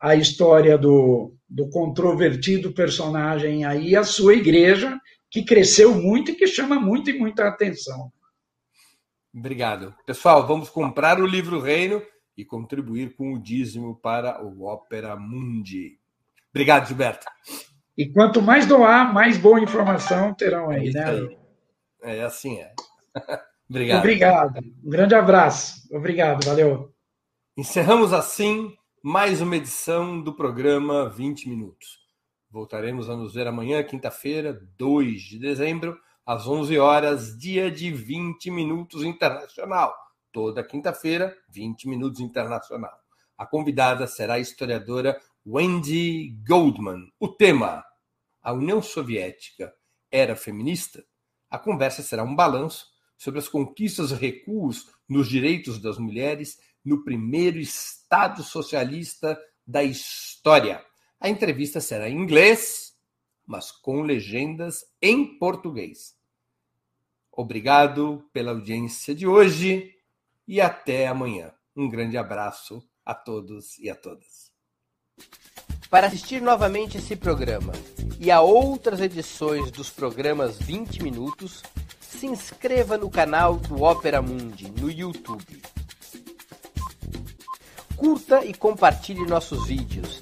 a história do, do controvertido personagem aí, a sua igreja, que cresceu muito e que chama muito e muita atenção. Obrigado. Pessoal, vamos comprar o livro Reino e contribuir com o dízimo para o Opera Mundi. Obrigado, Gilberto. E quanto mais doar, mais boa informação terão aí, é né? Aí. É assim é. Obrigado. Obrigado. Um grande abraço. Obrigado, valeu. Encerramos assim mais uma edição do programa 20 Minutos. Voltaremos a nos ver amanhã, quinta-feira, 2 de dezembro, às 11 horas, dia de 20 Minutos Internacional toda quinta-feira, 20 Minutos Internacional. A convidada será a historiadora Wendy Goldman. O tema: A União Soviética era feminista? A conversa será um balanço sobre as conquistas e recuos nos direitos das mulheres no primeiro Estado socialista da história. A entrevista será em inglês, mas com legendas em português. Obrigado pela audiência de hoje e até amanhã. Um grande abraço a todos e a todas. Para assistir novamente esse programa e a outras edições dos programas 20 Minutos, se inscreva no canal do Opera Mundi no YouTube. Curta e compartilhe nossos vídeos,